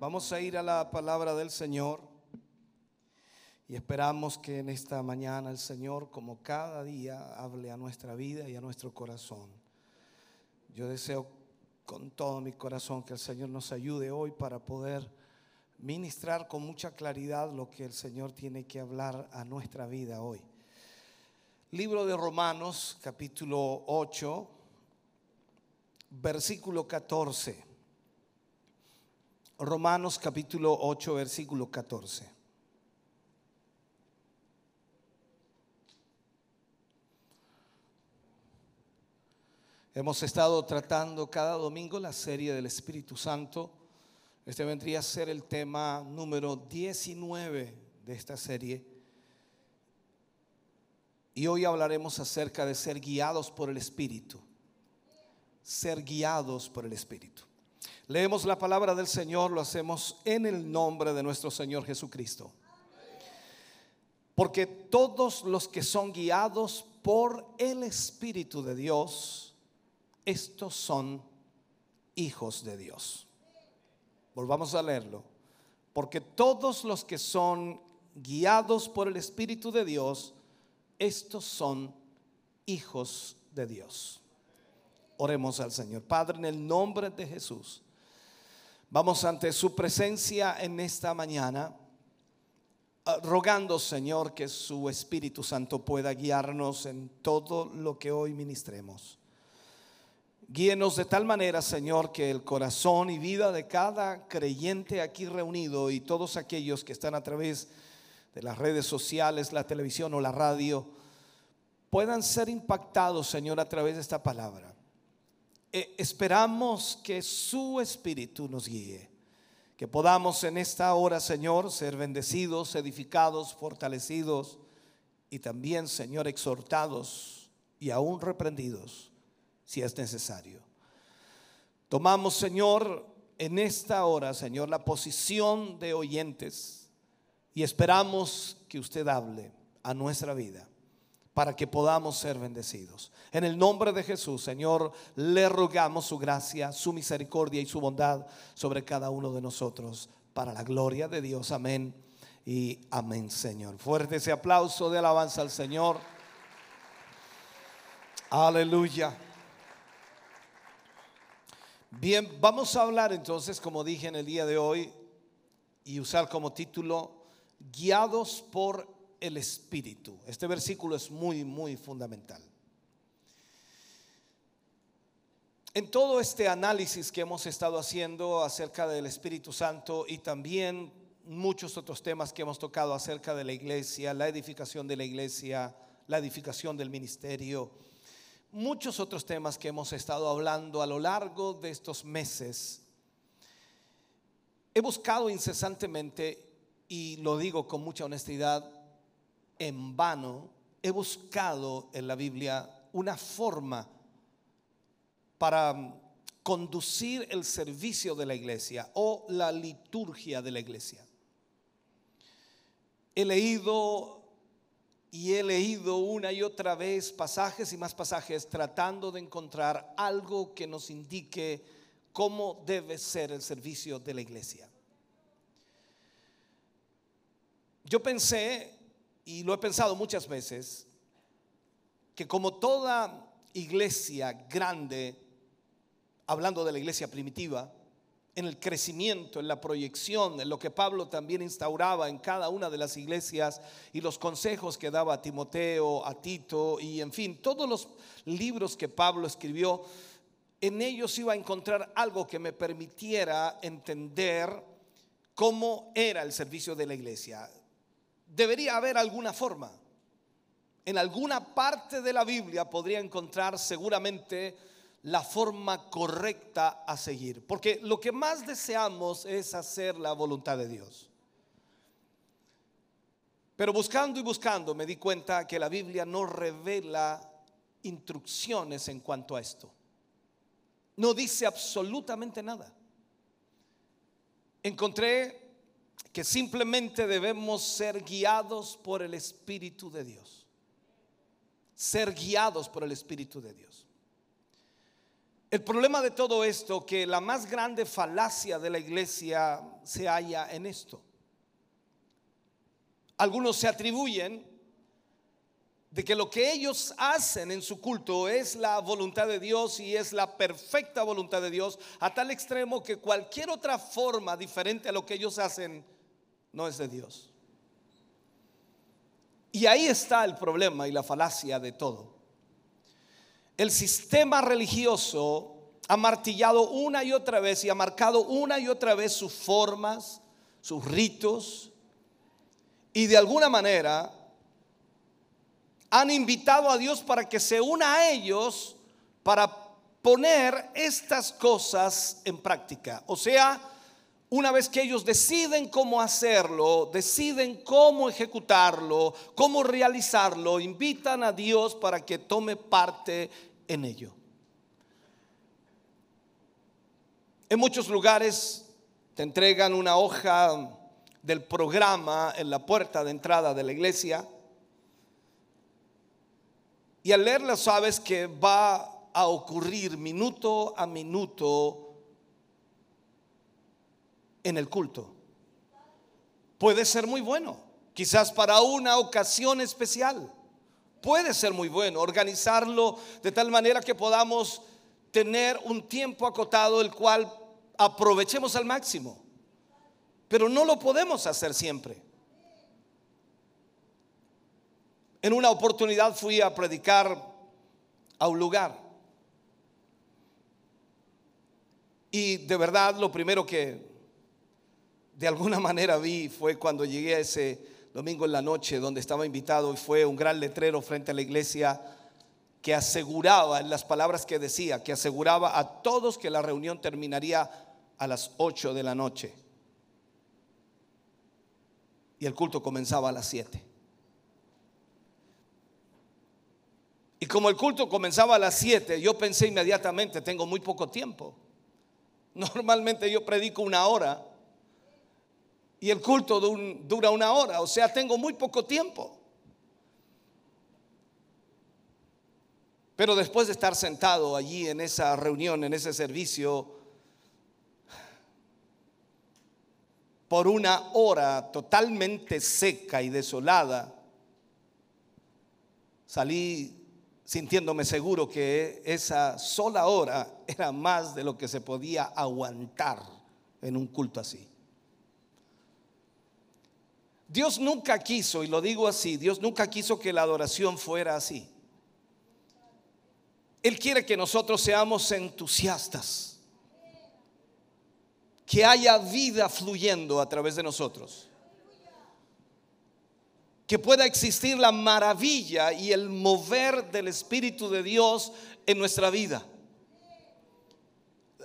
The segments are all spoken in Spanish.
Vamos a ir a la palabra del Señor y esperamos que en esta mañana el Señor, como cada día, hable a nuestra vida y a nuestro corazón. Yo deseo con todo mi corazón que el Señor nos ayude hoy para poder ministrar con mucha claridad lo que el Señor tiene que hablar a nuestra vida hoy. Libro de Romanos, capítulo 8, versículo 14. Romanos capítulo 8, versículo 14. Hemos estado tratando cada domingo la serie del Espíritu Santo. Este vendría a ser el tema número 19 de esta serie. Y hoy hablaremos acerca de ser guiados por el Espíritu. Ser guiados por el Espíritu. Leemos la palabra del Señor, lo hacemos en el nombre de nuestro Señor Jesucristo. Porque todos los que son guiados por el Espíritu de Dios, estos son hijos de Dios. Volvamos a leerlo. Porque todos los que son guiados por el Espíritu de Dios, estos son hijos de Dios. Oremos al Señor. Padre, en el nombre de Jesús. Vamos ante su presencia en esta mañana, ah, rogando, Señor, que su Espíritu Santo pueda guiarnos en todo lo que hoy ministremos. Guíenos de tal manera, Señor, que el corazón y vida de cada creyente aquí reunido y todos aquellos que están a través de las redes sociales, la televisión o la radio, puedan ser impactados, Señor, a través de esta palabra. Eh, esperamos que su Espíritu nos guíe. Que podamos en esta hora, Señor, ser bendecidos, edificados, fortalecidos y también, Señor, exhortados y aún reprendidos si es necesario. Tomamos, Señor, en esta hora, Señor, la posición de oyentes y esperamos que usted hable a nuestra vida para que podamos ser bendecidos. En el nombre de Jesús, Señor, le rogamos su gracia, su misericordia y su bondad sobre cada uno de nosotros, para la gloria de Dios. Amén y amén, Señor. Fuerte ese aplauso de alabanza al Señor. Aleluya. Bien, vamos a hablar entonces, como dije en el día de hoy, y usar como título, guiados por el Espíritu. Este versículo es muy, muy fundamental. En todo este análisis que hemos estado haciendo acerca del Espíritu Santo y también muchos otros temas que hemos tocado acerca de la iglesia, la edificación de la iglesia, la edificación del ministerio, muchos otros temas que hemos estado hablando a lo largo de estos meses, he buscado incesantemente, y lo digo con mucha honestidad, en vano he buscado en la Biblia una forma para conducir el servicio de la iglesia o la liturgia de la iglesia. He leído y he leído una y otra vez pasajes y más pasajes tratando de encontrar algo que nos indique cómo debe ser el servicio de la iglesia. Yo pensé y lo he pensado muchas veces, que como toda iglesia grande, hablando de la iglesia primitiva, en el crecimiento, en la proyección, en lo que Pablo también instauraba en cada una de las iglesias y los consejos que daba a Timoteo, a Tito y en fin, todos los libros que Pablo escribió, en ellos iba a encontrar algo que me permitiera entender cómo era el servicio de la iglesia debería haber alguna forma. En alguna parte de la Biblia podría encontrar seguramente la forma correcta a seguir. Porque lo que más deseamos es hacer la voluntad de Dios. Pero buscando y buscando me di cuenta que la Biblia no revela instrucciones en cuanto a esto. No dice absolutamente nada. Encontré que simplemente debemos ser guiados por el Espíritu de Dios. Ser guiados por el Espíritu de Dios. El problema de todo esto, que la más grande falacia de la iglesia se halla en esto. Algunos se atribuyen de que lo que ellos hacen en su culto es la voluntad de Dios y es la perfecta voluntad de Dios, a tal extremo que cualquier otra forma diferente a lo que ellos hacen no es de Dios. Y ahí está el problema y la falacia de todo el sistema religioso ha martillado una y otra vez y ha marcado una y otra vez sus formas, sus ritos, y de alguna manera han invitado a Dios para que se una a ellos para poner estas cosas en práctica. O sea, una vez que ellos deciden cómo hacerlo, deciden cómo ejecutarlo, cómo realizarlo, invitan a Dios para que tome parte en ello. En muchos lugares te entregan una hoja del programa en la puerta de entrada de la iglesia y al leerla sabes que va a ocurrir minuto a minuto en el culto. Puede ser muy bueno, quizás para una ocasión especial puede ser muy bueno, organizarlo de tal manera que podamos tener un tiempo acotado el cual aprovechemos al máximo. Pero no lo podemos hacer siempre. En una oportunidad fui a predicar a un lugar. Y de verdad lo primero que de alguna manera vi fue cuando llegué a ese domingo en la noche donde estaba invitado y fue un gran letrero frente a la iglesia que aseguraba, en las palabras que decía, que aseguraba a todos que la reunión terminaría a las 8 de la noche. Y el culto comenzaba a las 7. Y como el culto comenzaba a las 7, yo pensé inmediatamente, tengo muy poco tiempo. Normalmente yo predico una hora y el culto dura una hora, o sea, tengo muy poco tiempo. Pero después de estar sentado allí en esa reunión, en ese servicio, por una hora totalmente seca y desolada, salí sintiéndome seguro que esa sola hora era más de lo que se podía aguantar en un culto así. Dios nunca quiso, y lo digo así, Dios nunca quiso que la adoración fuera así. Él quiere que nosotros seamos entusiastas, que haya vida fluyendo a través de nosotros, que pueda existir la maravilla y el mover del Espíritu de Dios en nuestra vida.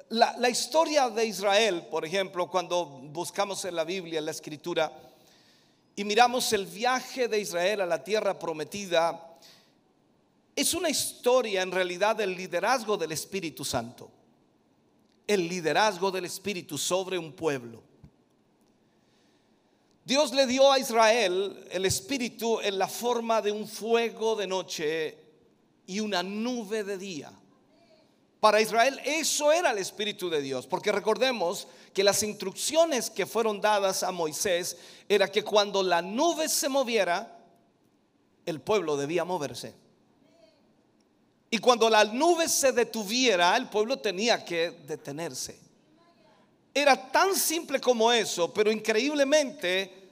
La, historia de Israel, por ejemplo, cuando buscamos en la Biblia, en la Escritura, y miramos el viaje de Israel a la tierra prometida, es una historia en realidad del liderazgo del Espíritu Santo. El liderazgo del Espíritu sobre un pueblo. Dios le dio a Israel el Espíritu en la forma de un fuego de noche y una nube de día. Para Israel eso era el Espíritu de Dios, porque recordemos que las instrucciones que fueron dadas a Moisés era que cuando la nube se moviera, el pueblo debía moverse. Y cuando la nube se detuviera, el pueblo tenía que detenerse. Era tan simple como eso, pero increíblemente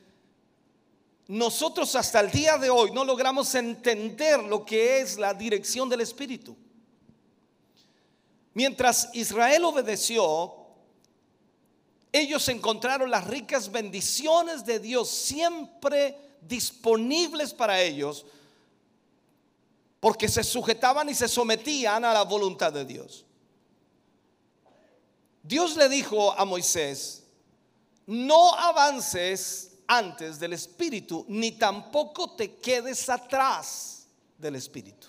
nosotros hasta el día de hoy no logramos entender lo que es la dirección del Espíritu. Mientras Israel obedeció, ellos encontraron las ricas bendiciones de Dios siempre disponibles para ellos, porque se sujetaban y se sometían a la voluntad de Dios. Dios le dijo a Moisés, no avances antes del Espíritu, ni tampoco te quedes atrás del Espíritu.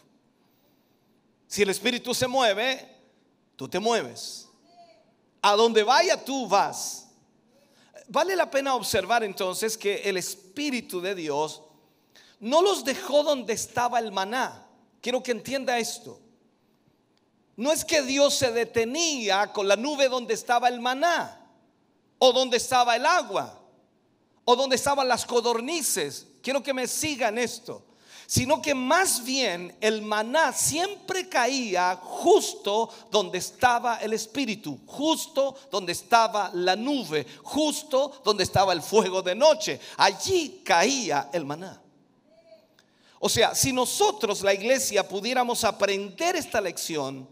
Si el Espíritu se mueve, tú te mueves. A donde vaya tú vas. Vale la pena observar entonces que el Espíritu de Dios no los dejó donde estaba el maná. Quiero que entienda esto. No es que Dios se detenía con la nube donde estaba el maná o donde estaba el agua o donde estaban las codornices. Quiero que me sigan esto. Sino que más bien el maná siempre caía justo donde estaba el espíritu, justo donde estaba la nube, justo donde estaba el fuego de noche. Allí caía el maná. O sea, si nosotros, la iglesia, pudiéramos aprender esta lección,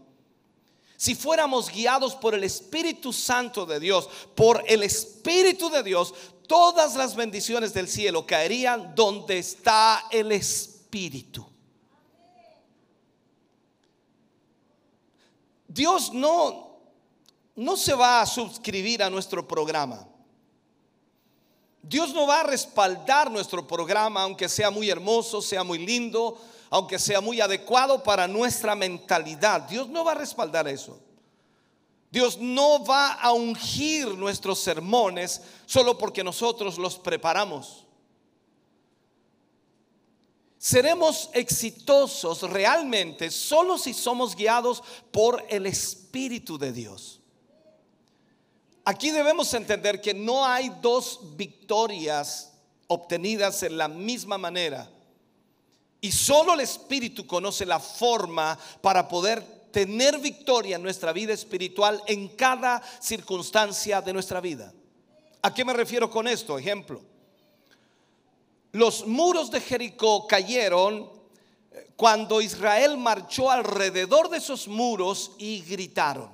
si fuéramos guiados por el Espíritu Santo de Dios, por el Espíritu de Dios, todas las bendiciones del cielo caerían donde está el Espíritu. Dios no, no se va a suscribir a nuestro programa. Dios no va a respaldar nuestro programa, aunque sea muy hermoso, sea muy lindo, aunque sea muy adecuado para nuestra mentalidad. Dios no va a respaldar eso. Dios no va a ungir nuestros sermones solo porque nosotros los preparamos. Seremos exitosos realmente solo si somos guiados por el Espíritu de Dios. Aquí debemos entender que no hay dos victorias obtenidas en la misma manera. Y solo el Espíritu conoce la forma para poder tener victoria en nuestra vida espiritual en cada circunstancia de nuestra vida. ¿A qué me refiero con esto? Ejemplo. Los muros de Jericó cayeron eh, cuando Israel marchó alrededor de esos muros y gritaron.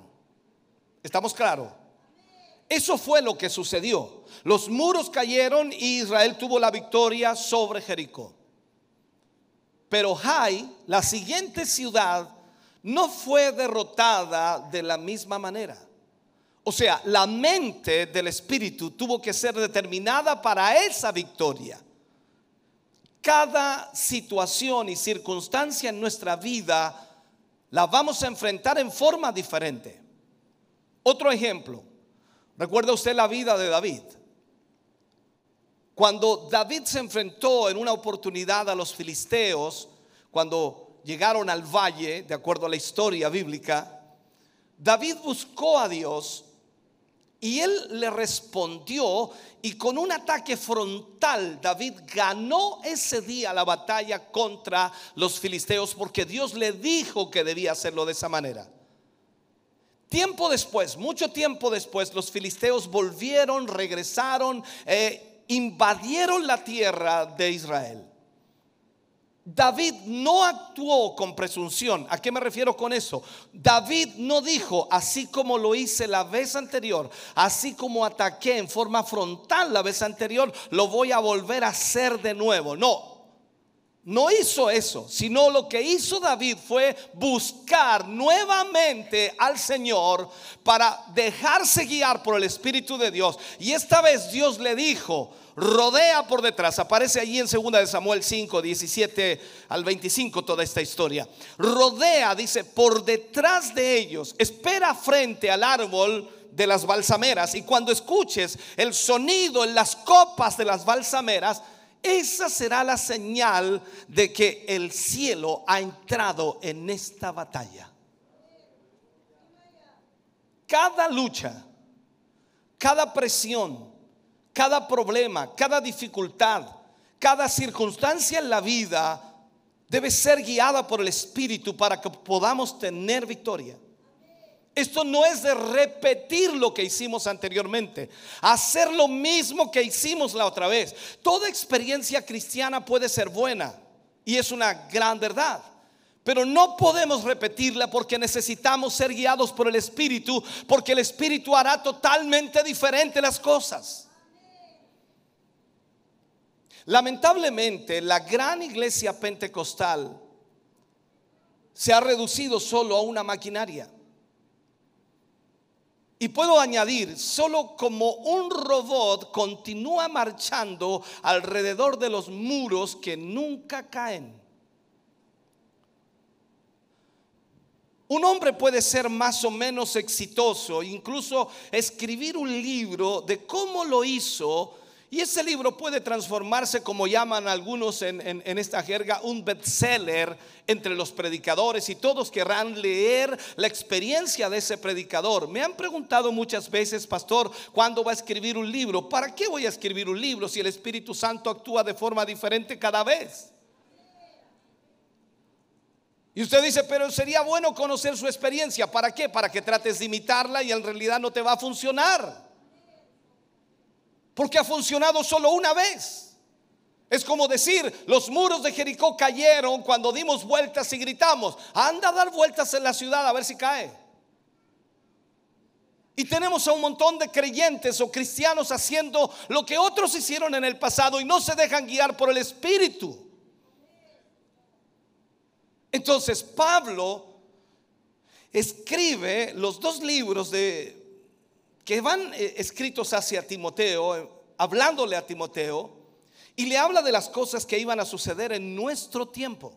¿Estamos claros? Eso fue lo que sucedió. Los muros cayeron y Israel tuvo la victoria sobre Jericó. Pero Jai, la siguiente ciudad, no fue derrotada de la misma manera. O sea, la mente del Espíritu tuvo que ser determinada para esa victoria. Cada situación y circunstancia en nuestra vida la vamos a enfrentar en forma diferente. Otro ejemplo, Recuerda usted la vida de David. Cuando David se enfrentó en una oportunidad a los filisteos, cuando llegaron al valle, de acuerdo a la historia bíblica, David buscó a Dios y él le respondió y con un ataque frontal David ganó ese día la batalla contra los filisteos porque Dios le dijo que debía hacerlo de esa manera. Tiempo después, mucho tiempo después, los filisteos volvieron, regresaron, eh, invadieron la tierra de Israel. David no actuó con presunción. ¿A qué me refiero con eso? David no dijo, así como lo hice la vez anterior, así como ataqué en forma frontal la vez anterior, lo voy a volver a hacer de nuevo. No, no hizo eso, sino lo que hizo David fue buscar nuevamente al Señor para dejarse guiar por el Espíritu de Dios. Y esta vez Dios le dijo, rodea por detrás. Aparece allí en 2 de Samuel 5, 17 al 25 toda esta historia. Rodea, dice, por detrás de ellos. Espera frente al árbol de las balsameras y cuando escuches el sonido en las copas de las balsameras, esa será la señal de que el cielo ha entrado en esta batalla. Cada lucha, cada presión, cada problema, cada dificultad, cada circunstancia en la vida debe ser guiada por el Espíritu para que podamos tener victoria. Esto no es de repetir lo que hicimos anteriormente, hacer lo mismo que hicimos la otra vez. Toda experiencia cristiana puede ser buena y es una gran verdad. Pero no podemos repetirla porque necesitamos ser guiados por el Espíritu, porque el Espíritu hará totalmente diferente las cosas. Lamentablemente, la gran iglesia pentecostal se ha reducido solo a una maquinaria. Y puedo añadir, solo como un robot continúa marchando alrededor de los muros que nunca caen. Un hombre puede ser más o menos exitoso, incluso escribir un libro de cómo lo hizo, y ese libro puede transformarse, como llaman algunos en, esta jerga, un bestseller entre los predicadores y todos querrán leer la experiencia de ese predicador. Me han preguntado muchas veces, pastor, ¿cuándo va a escribir un libro? ¿Para qué voy a escribir un libro si el Espíritu Santo actúa de forma diferente cada vez? Y usted dice, pero sería bueno conocer su experiencia. ¿Para qué? Para que trates de imitarla y en realidad no te va a funcionar. Porque ha funcionado solo una vez. Es como decir, los muros de Jericó cayeron cuando dimos vueltas y gritamos, anda a dar vueltas en la ciudad a ver si cae. Y tenemos a un montón de creyentes o cristianos haciendo lo que otros hicieron en el pasado y no se dejan guiar por el Espíritu. Entonces Pablo escribe los dos libros de, que van eh, escritos hacia Timoteo, eh, hablándole a Timoteo, y le habla de las cosas que iban a suceder en nuestro tiempo.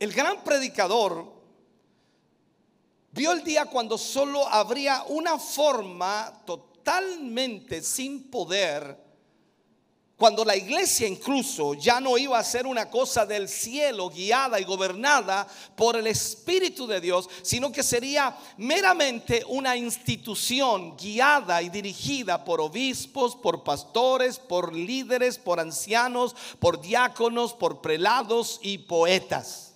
El gran predicador vio el día cuando solo habría una forma totalmente sin poder cuando la iglesia incluso ya no iba a ser una cosa del cielo guiada y gobernada por el Espíritu de Dios, sino que sería meramente una institución guiada y dirigida por obispos, por pastores, por líderes, por ancianos, por diáconos, por prelados y poetas.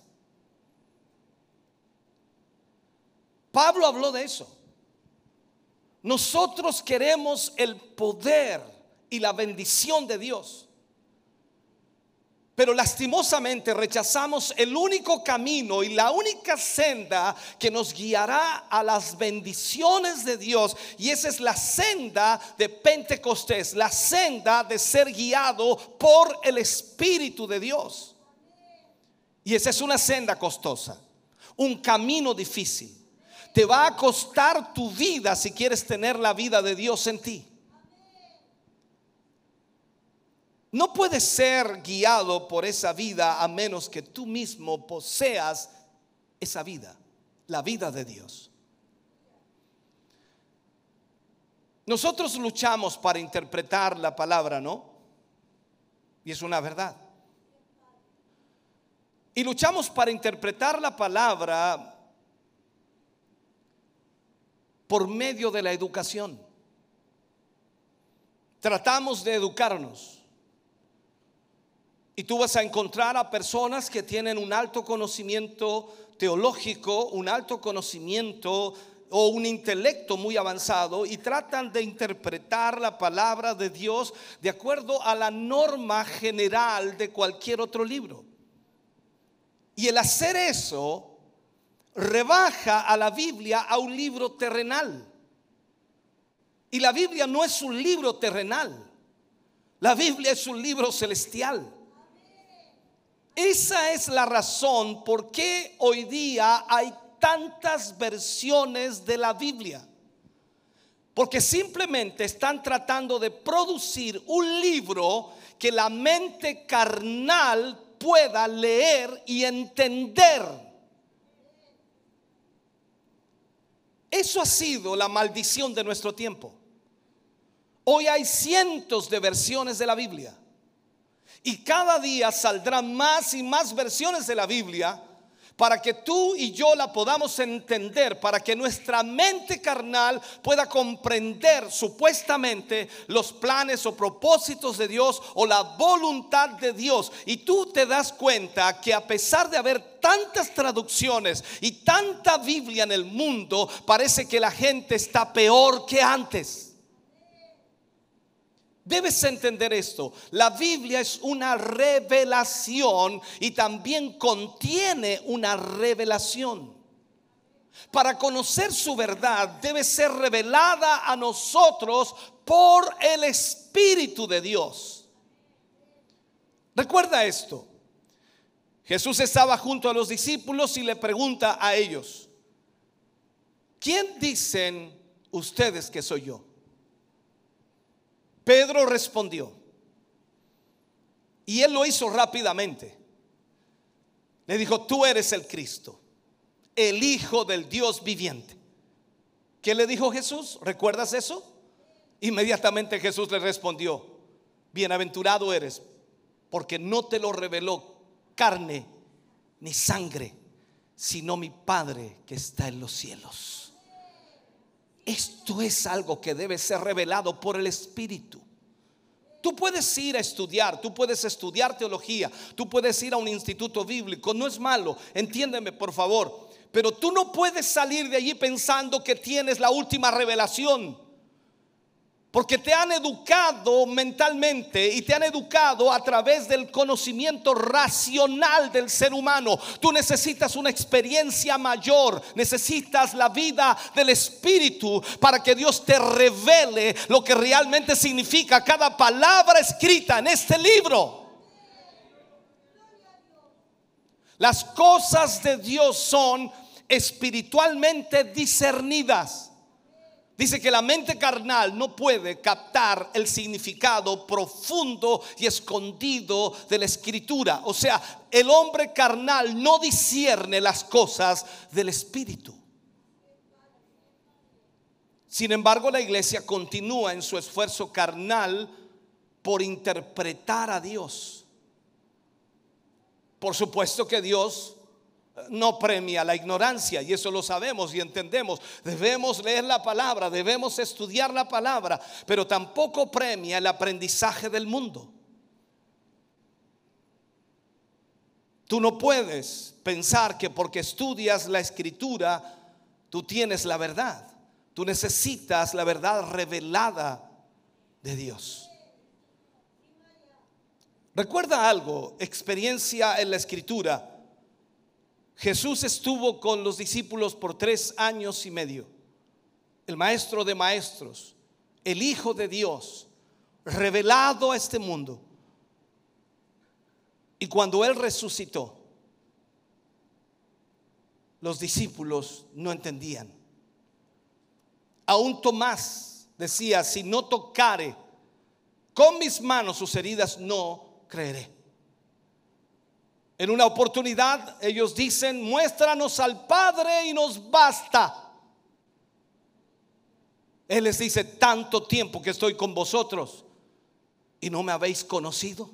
Pablo habló de eso. Nosotros queremos el poder y la bendición de Dios. Pero lastimosamente rechazamos el único camino y la única senda que nos guiará a las bendiciones de Dios. Y esa es la senda de Pentecostés, la senda de ser guiado por el Espíritu de Dios. Y esa es una senda costosa, un camino difícil. Te va a costar tu vida si quieres tener la vida de Dios en ti. No puedes ser guiado por esa vida a menos que tú mismo poseas esa vida, la vida de Dios. Nosotros luchamos para interpretar la palabra, ¿no? Y es una verdad. Y luchamos para interpretar la palabra por medio de la educación. Tratamos de educarnos. Y tú vas a encontrar a personas que tienen un alto conocimiento teológico, un alto conocimiento o un intelecto muy avanzado y tratan de interpretar la palabra de Dios de acuerdo a la norma general de cualquier otro libro. Y el hacer eso rebaja a la Biblia a un libro terrenal. Y la Biblia no es un libro terrenal. La Biblia es un libro celestial. Esa es la razón por qué hoy día hay tantas versiones de la Biblia. Porque simplemente están tratando de producir un libro que la mente carnal pueda leer y entender. Eso ha sido la maldición de nuestro tiempo. Hoy hay cientos de versiones de la Biblia. Y cada día saldrán más y más versiones de la Biblia para que tú y yo la podamos entender, para que nuestra mente carnal pueda comprender supuestamente los planes o propósitos de Dios o la voluntad de Dios. Y tú te das cuenta que a pesar de haber tantas traducciones y tanta Biblia en el mundo, parece que la gente está peor que antes. Debes entender esto. La Biblia es una revelación y también contiene una revelación. Para conocer su verdad debe ser revelada a nosotros por el Espíritu de Dios. Recuerda esto. Jesús estaba junto a los discípulos y le pregunta a ellos, ¿quién dicen ustedes que soy yo? Pedro respondió, y él lo hizo rápidamente. Le dijo, tú eres el Cristo, el Hijo del Dios viviente. ¿Qué le dijo Jesús? ¿Recuerdas eso? Inmediatamente Jesús le respondió, bienaventurado eres, porque no te lo reveló carne ni sangre, sino mi Padre que está en los cielos. Esto es algo que debe ser revelado por el Espíritu. Tú puedes ir a estudiar, tú puedes estudiar teología, tú puedes ir a un instituto bíblico, no es malo, entiéndeme por favor, pero tú no puedes salir de allí pensando que tienes la última revelación. Porque te han educado mentalmente y te han educado a través del conocimiento racional del ser humano. Tú necesitas una experiencia mayor, necesitas la vida del Espíritu para que Dios te revele lo que realmente significa cada palabra escrita en este libro. Las cosas de Dios son espiritualmente discernidas. Dice que la mente carnal no puede captar el significado profundo y escondido de la escritura. O sea, el hombre carnal no discierne las cosas del espíritu. Sin embargo, la iglesia continúa en su esfuerzo carnal por interpretar a Dios. Por supuesto que Dios no premia la ignorancia y eso lo sabemos y entendemos. Debemos leer la palabra, debemos estudiar la palabra, pero tampoco premia el aprendizaje del mundo. Tú no puedes pensar que porque estudias la escritura, tú tienes la verdad. Tú necesitas la verdad revelada de Dios. Recuerda algo, experiencia en la escritura Jesús estuvo con los discípulos por tres años y medio. El maestro de maestros, el Hijo de Dios, revelado a este mundo. Y cuando Él resucitó, los discípulos no entendían. Aún Tomás decía, si no tocare con mis manos sus heridas, no creeré. En una oportunidad ellos dicen, muéstranos al Padre y nos basta. Él les dice, tanto tiempo que estoy con vosotros y no me habéis conocido.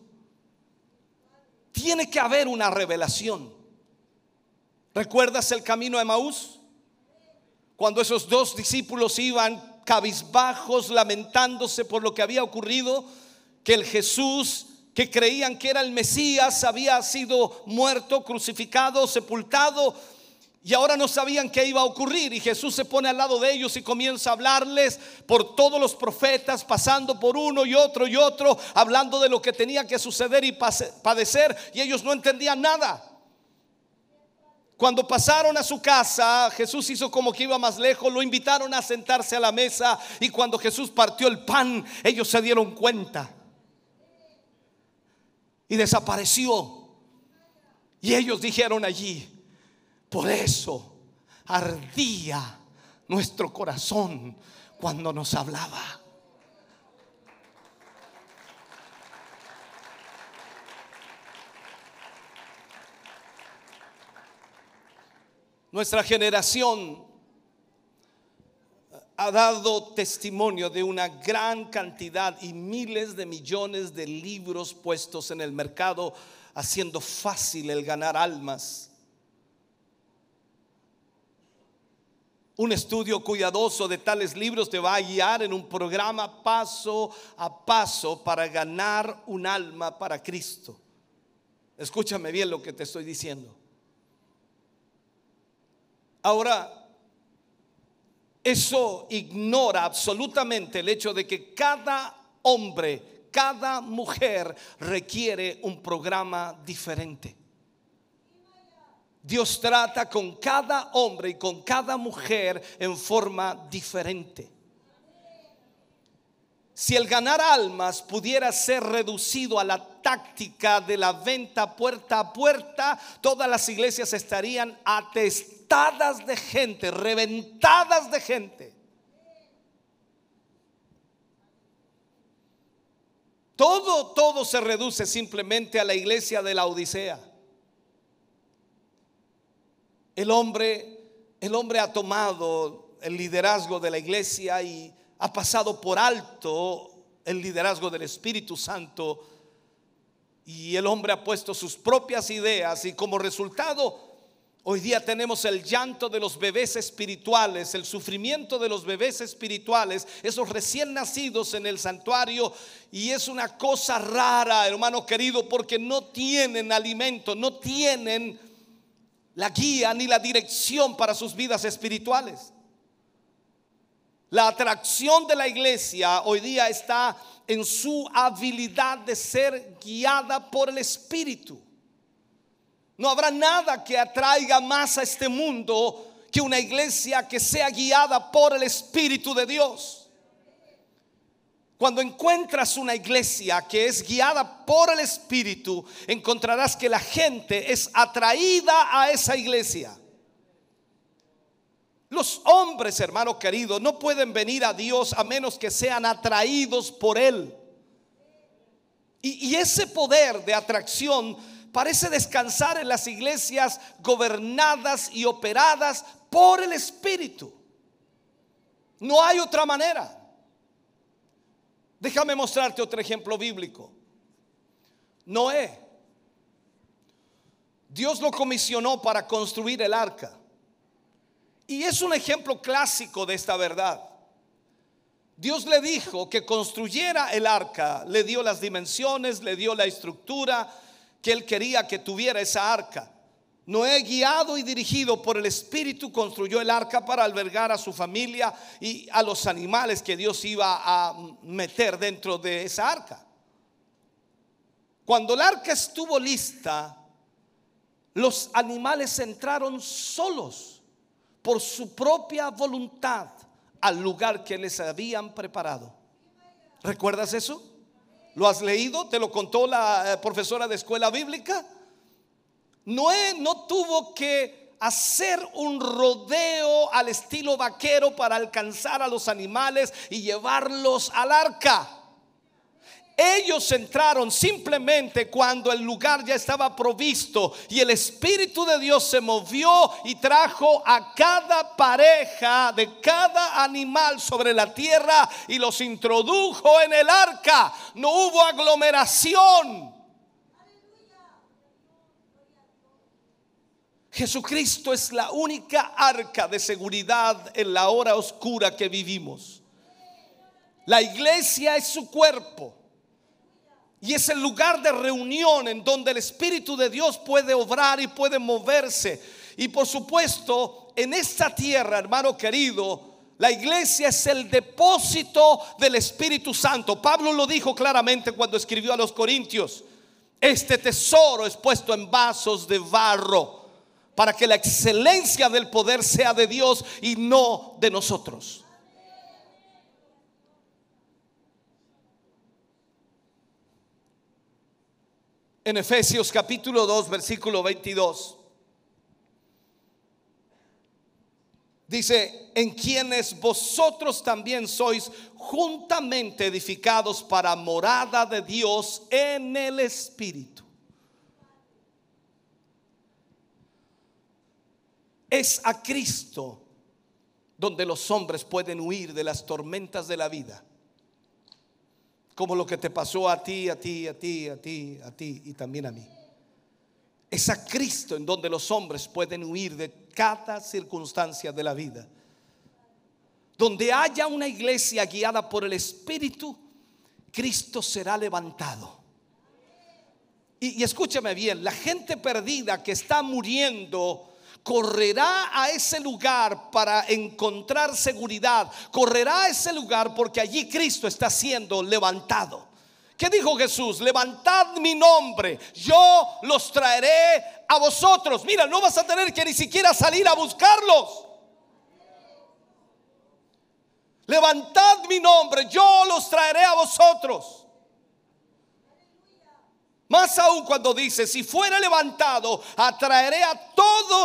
Tiene que haber una revelación. ¿Recuerdas el camino de Maús? Cuando esos dos discípulos iban cabizbajos, lamentándose por lo que había ocurrido, que el Jesús que creían que era el Mesías, había sido muerto, crucificado, sepultado, y ahora no sabían qué iba a ocurrir. Y Jesús se pone al lado de ellos y comienza a hablarles por todos los profetas, pasando por uno y otro y otro, hablando de lo que tenía que suceder y padecer, y ellos no entendían nada. Cuando pasaron a su casa, Jesús hizo como que iba más lejos, lo invitaron a sentarse a la mesa y cuando Jesús partió el pan, ellos se dieron cuenta y desapareció. Y ellos dijeron allí, por eso ardía nuestro corazón cuando nos hablaba. Nuestra generación ha dado testimonio de una gran cantidad y miles de millones de libros puestos en el mercado, haciendo fácil el ganar almas. Un estudio cuidadoso de tales libros te va a guiar en un programa paso a paso para ganar un alma para Cristo. Escúchame bien lo que te estoy diciendo. Ahora, eso ignora absolutamente el hecho de que cada hombre, cada mujer requiere un programa diferente. Dios trata con cada hombre y con cada mujer en forma diferente. Si el ganar almas pudiera ser reducido a la táctica de la venta puerta a puerta, todas las iglesias estarían atestadas de gente, reventadas de gente. Todo, todo se reduce simplemente a la iglesia de la Odisea. El hombre, el hombre ha tomado el liderazgo de la iglesia y ha pasado por alto el liderazgo del Espíritu Santo y el hombre ha puesto sus propias ideas y como resultado hoy día tenemos el llanto de los bebés espirituales, el sufrimiento de los bebés espirituales, esos recién nacidos en el santuario y es una cosa rara, hermano querido, porque no tienen alimento, no tienen la guía ni la dirección para sus vidas espirituales. La atracción de la iglesia hoy día está en su habilidad de ser guiada por el Espíritu. No habrá nada que atraiga más a este mundo que una iglesia que sea guiada por el Espíritu de Dios. Cuando encuentras una iglesia que es guiada por el Espíritu, encontrarás que la gente es atraída a esa iglesia. Los hombres, hermano querido, no pueden venir a Dios a menos que sean atraídos por Él. Y, y, ese poder de atracción parece descansar en las iglesias gobernadas y operadas por el Espíritu. No hay otra manera. Déjame mostrarte otro ejemplo bíblico. Noé. Dios lo comisionó para construir el arca. Y es un ejemplo clásico de esta verdad. Dios le dijo que construyera el arca, le dio las dimensiones, le dio la estructura que él quería que tuviera esa arca. Noé, guiado y dirigido por el Espíritu, construyó el arca para albergar a su familia y a los animales que Dios iba a meter dentro de esa arca. Cuando el arca estuvo lista, los animales entraron solos por su propia voluntad al lugar que les habían preparado. ¿Recuerdas eso? ¿Lo has leído? ¿Te lo contó la eh, profesora de escuela bíblica? Noé no tuvo que hacer un rodeo al estilo vaquero para alcanzar a los animales y llevarlos al arca. Ellos entraron simplemente cuando el lugar ya estaba provisto y el Espíritu de Dios se movió y trajo a cada pareja de cada animal sobre la tierra y los introdujo en el arca. No hubo aglomeración. Jesucristo es la única arca de seguridad en la hora oscura que vivimos. La iglesia es su cuerpo. Y es el lugar de reunión en donde el Espíritu de Dios puede obrar y puede moverse. Y por supuesto, en esta tierra, hermano querido, la iglesia es el depósito del Espíritu Santo. Pablo lo dijo claramente cuando escribió a los Corintios. Este tesoro es puesto en vasos de barro para que la excelencia del poder sea de Dios y no de nosotros. En Efesios capítulo 2, versículo 22. Dice, en quienes vosotros también sois juntamente edificados para morada de Dios en el Espíritu. Es a Cristo donde los hombres pueden huir de las tormentas de la vida como lo que te pasó a ti, a ti, a ti, a ti, a ti y también a mí. Es a Cristo en donde los hombres pueden huir de cada circunstancia de la vida. Donde haya una iglesia guiada por el Espíritu, Cristo será levantado. Y, y escúchame bien, la gente perdida que está muriendo correrá a ese lugar para encontrar seguridad. Correrá a ese lugar porque allí Cristo está siendo levantado. ¿Qué dijo Jesús? Levantad mi nombre, yo los traeré a vosotros. Mira, no vas a tener que ni siquiera salir a buscarlos. Levantad mi nombre, yo los traeré a vosotros. Más aún cuando dice, si fuera levantado, atraeré a todos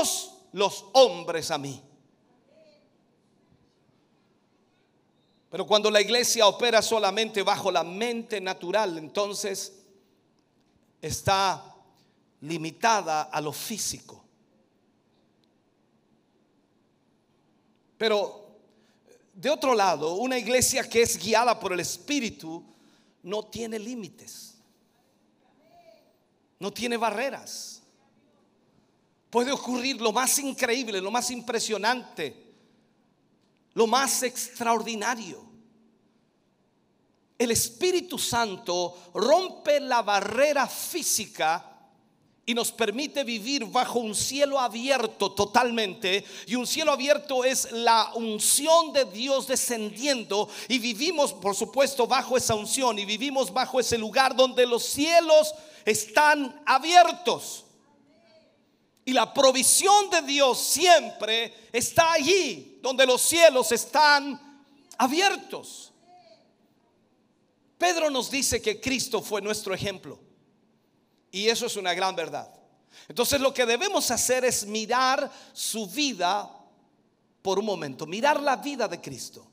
los hombres a mí. Pero cuando la iglesia opera solamente bajo la mente natural, entonces está limitada a lo físico. Pero de otro lado, una iglesia que es guiada por el Espíritu no tiene límites, no tiene barreras. Puede ocurrir lo más increíble, lo más impresionante, lo más extraordinario. El Espíritu Santo rompe la barrera física y nos permite vivir bajo un cielo abierto totalmente. Y un cielo abierto es la unción de Dios descendiendo y vivimos, por supuesto, bajo esa unción y vivimos bajo ese lugar donde los cielos están abiertos. Y la provisión de Dios siempre está allí, donde los cielos están abiertos. Pedro nos dice que Cristo fue nuestro ejemplo. Y eso es una gran verdad. Entonces lo que debemos hacer es mirar su vida por un momento, mirar la vida de Cristo.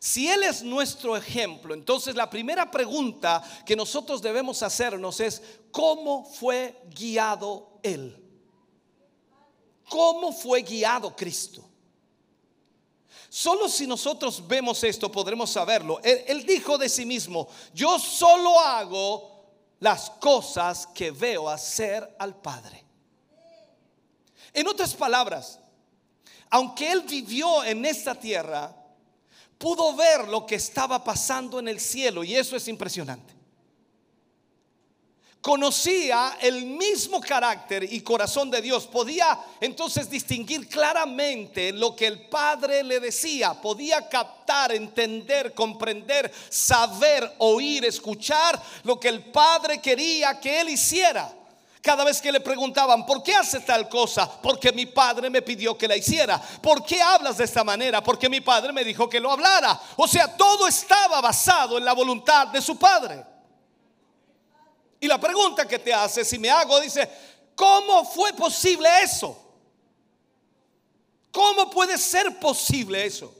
Si Él es nuestro ejemplo, entonces la primera pregunta que nosotros debemos hacernos es, ¿cómo fue guiado Él? ¿Cómo fue guiado Cristo? Solo si nosotros vemos esto podremos saberlo. Él, dijo de sí mismo, yo solo hago las cosas que veo hacer al Padre. En otras palabras, aunque Él vivió en esta tierra, pudo ver lo que estaba pasando en el cielo y eso es impresionante conocía el mismo carácter y corazón de Dios, podía entonces distinguir claramente lo que el Padre le decía, podía captar, entender, comprender, saber, oír, escuchar lo que el Padre quería que él hiciera. Cada vez que le preguntaban, ¿por qué hace tal cosa? Porque mi padre me pidió que la hiciera. ¿Por qué hablas de esta manera? Porque mi padre me dijo que lo hablara. O sea, todo estaba basado en la voluntad de su padre. Y la pregunta que te hace, si me hago, dice, ¿cómo fue posible eso? ¿Cómo puede ser posible eso?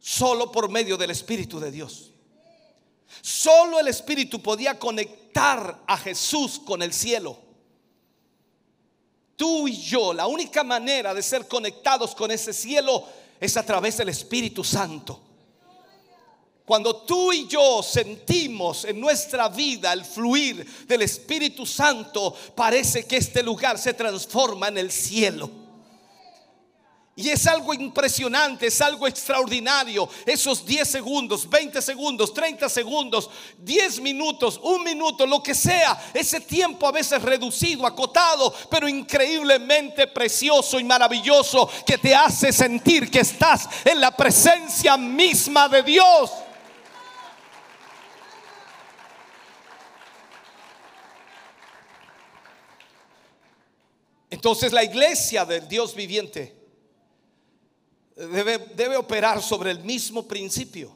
Solo por medio del Espíritu de Dios. Solo el Espíritu podía conectar a Jesús con el cielo. Tú y yo, la única manera de ser conectados con ese cielo es a través del Espíritu Santo. Cuando tú y yo sentimos en nuestra vida el fluir del Espíritu Santo, parece que este lugar se transforma en el cielo. Y es algo impresionante, es algo extraordinario. Esos 10 segundos, 20 segundos, 30 segundos, 10 minutos, un minuto, lo que sea. Ese tiempo a veces reducido, acotado, pero increíblemente precioso y maravilloso que te hace sentir que estás en la presencia misma de Dios. Entonces la iglesia del Dios viviente debe, debe operar sobre el mismo principio.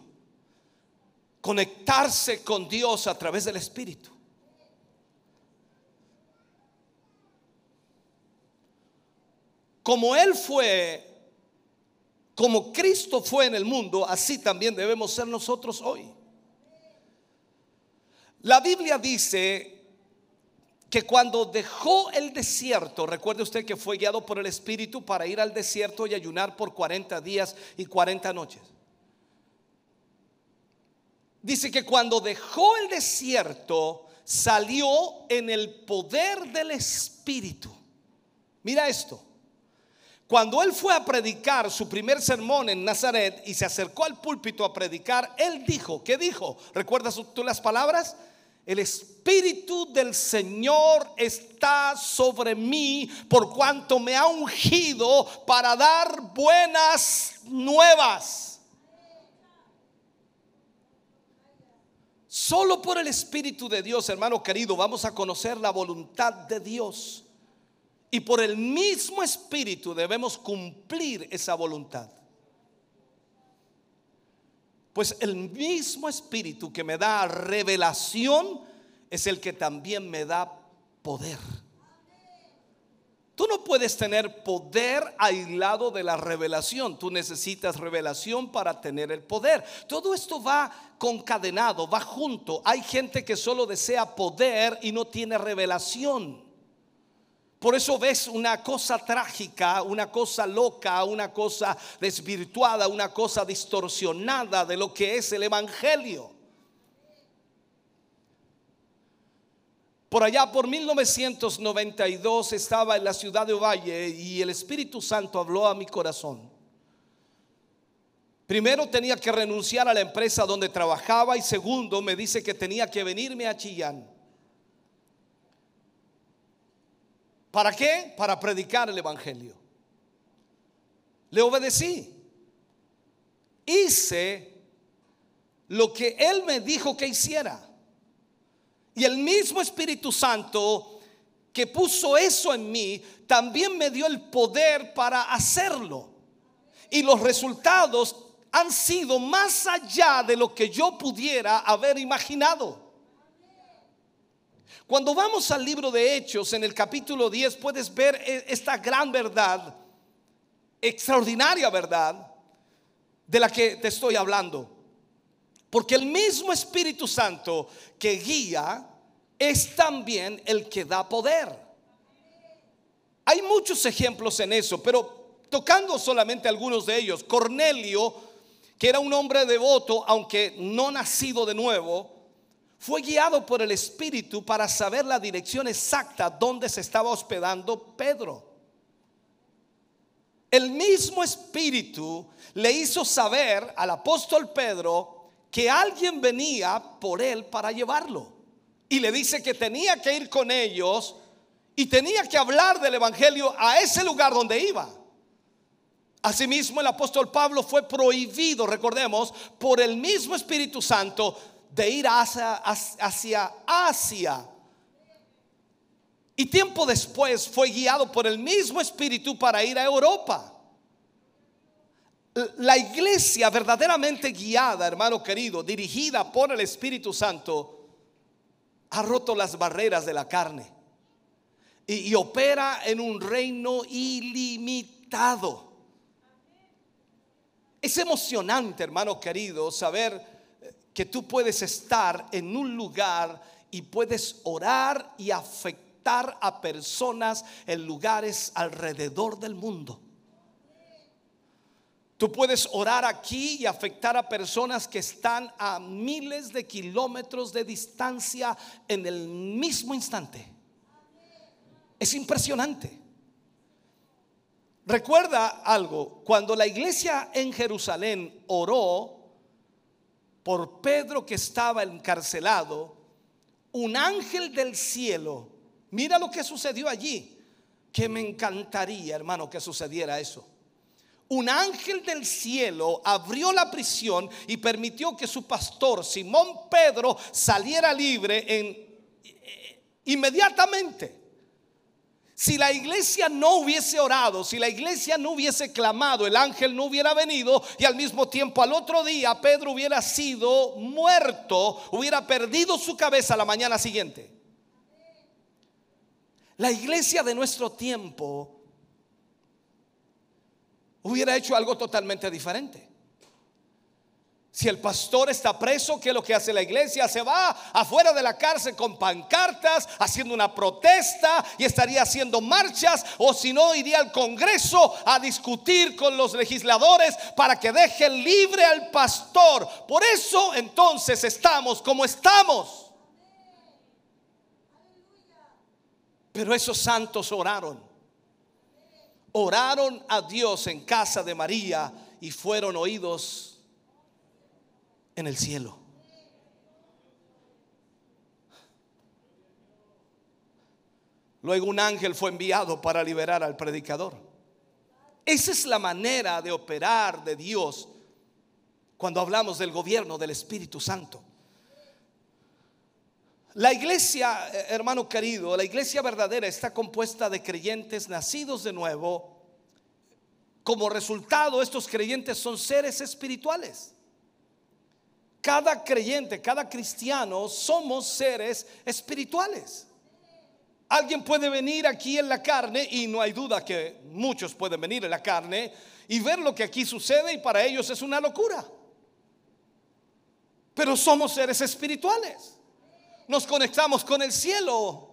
Conectarse con Dios a través del Espíritu. Como Él fue, como Cristo fue en el mundo, así también debemos ser nosotros hoy. La Biblia dice que cuando dejó el desierto, recuerde usted que fue guiado por el Espíritu para ir al desierto y ayunar por 40 días y 40 noches. Dice que cuando dejó el desierto, salió en el poder del Espíritu. Mira esto. Cuando él fue a predicar su primer sermón en Nazaret y se acercó al púlpito a predicar, él dijo, ¿qué dijo? ¿Recuerdas tú las palabras? El Espíritu del Señor está sobre mí por cuanto me ha ungido para dar buenas nuevas. Solo por el Espíritu de Dios, hermano querido, vamos a conocer la voluntad de Dios. Y por el mismo Espíritu debemos cumplir esa voluntad. Pues el mismo espíritu que me da revelación es el que también me da poder. Tú no puedes tener poder aislado de la revelación. Tú necesitas revelación para tener el poder. Todo esto va concadenado, va junto. Hay gente que solo desea poder y no tiene revelación. Por eso ves una cosa trágica, una cosa loca, una cosa desvirtuada, una cosa distorsionada de lo que es el Evangelio. Por allá por 1992 estaba en la ciudad de Ovalle y el Espíritu Santo habló a mi corazón. Primero tenía que renunciar a la empresa donde trabajaba y segundo me dice que tenía que venirme a Chillán. ¿Para qué? Para predicar el Evangelio. Le obedecí. Hice lo que Él me dijo que hiciera. Y el mismo Espíritu Santo que puso eso en mí, también me dio el poder para hacerlo. Y los resultados han sido más allá de lo que yo pudiera haber imaginado. Cuando vamos al libro de Hechos, en el capítulo 10, puedes ver e, esta gran verdad, extraordinaria verdad, de la que te estoy hablando. Porque el mismo Espíritu Santo que guía es también el que da poder. Hay muchos ejemplos en eso, pero tocando solamente algunos de ellos, Cornelio, que era un hombre devoto, aunque no nacido de nuevo, fue guiado por el Espíritu para saber la dirección exacta donde se estaba hospedando Pedro. El mismo Espíritu le hizo saber al apóstol Pedro que alguien venía por él para llevarlo. Y le dice que tenía que ir con ellos y tenía que hablar del Evangelio a ese lugar donde iba. Asimismo, el apóstol Pablo fue prohibido, recordemos, por el mismo Espíritu Santo de ir hacia, hacia Asia. Y tiempo después fue guiado por el mismo Espíritu para ir a Europa la iglesia verdaderamente guiada, hermano querido, dirigida por el Espíritu Santo, ha roto las barreras de la carne y, opera en un reino ilimitado. Es emocionante, hermano querido, saber que tú puedes estar en un lugar y puedes orar y afectar a personas en lugares alrededor del mundo. Tú puedes orar aquí y afectar a personas que están a miles de kilómetros de distancia en el mismo instante. Es impresionante. Recuerda algo, cuando la iglesia en Jerusalén oró por Pedro que estaba encarcelado, un ángel del cielo, mira lo que sucedió allí, que me encantaría, hermano, que sucediera eso un ángel del cielo abrió la prisión y permitió que su pastor Simón Pedro saliera libre en, eh, inmediatamente. Si la iglesia no hubiese orado, si la iglesia no hubiese clamado, el ángel no hubiera venido y al mismo tiempo al otro día Pedro hubiera sido muerto, hubiera perdido su cabeza la mañana siguiente. La iglesia de nuestro tiempo hubiera hecho algo totalmente diferente. Si el pastor está preso, ¿qué es lo que hace la iglesia? Se va afuera de la cárcel con pancartas, haciendo una protesta y estaría haciendo marchas, o si no, iría al Congreso a discutir con los legisladores para que dejen libre al pastor. Por eso entonces estamos como estamos. Pero esos santos oraron oraron a Dios en casa de María y fueron oídos en el cielo. Luego un ángel fue enviado para liberar al predicador. Esa es la manera de operar de Dios cuando hablamos del gobierno del Espíritu Santo. La iglesia, eh, hermano querido, la iglesia verdadera está compuesta de creyentes nacidos de nuevo. Como resultado, estos creyentes son seres espirituales. Cada creyente, cada cristiano, somos seres espirituales. Alguien puede venir aquí en la carne, y no hay duda que muchos pueden venir en la carne, y ver lo que aquí sucede, y para ellos es una locura. Pero somos seres espirituales. Nos conectamos con el cielo.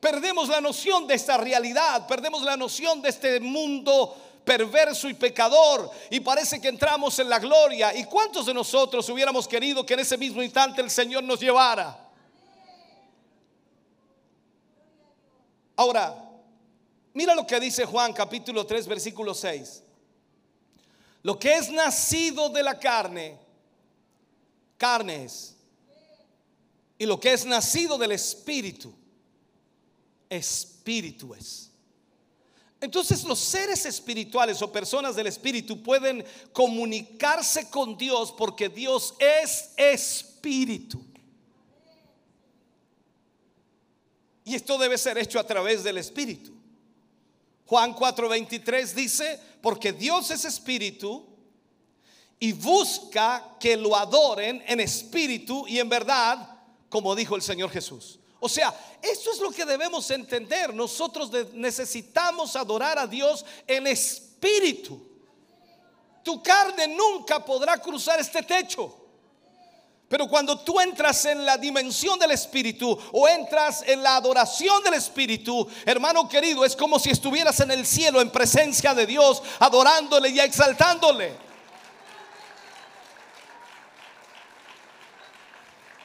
Perdemos la noción de esta realidad, perdemos la noción de este mundo perverso y pecador y parece que entramos en la gloria. ¿Y cuántos de nosotros hubiéramos querido que en ese mismo instante el Señor nos llevara? Ahora, mira lo que dice Juan capítulo 3 versículo 6. Lo que es nacido de la carne, carne es. Y lo que es nacido del espíritu, espíritu es. Entonces los seres espirituales o personas del espíritu pueden comunicarse con Dios porque Dios es espíritu. Y esto debe ser hecho a través del Espíritu. Juan 4:23 dice, porque Dios es Espíritu y busca que lo adoren en espíritu y en verdad, como dijo el Señor Jesús. O sea, eso es lo que debemos entender. Nosotros necesitamos adorar a Dios en espíritu. Tu carne nunca podrá cruzar este techo. Pero cuando tú entras en la dimensión del Espíritu o entras en la adoración del Espíritu, hermano querido, es como si estuvieras en el cielo en presencia de Dios, adorándole y exaltándole.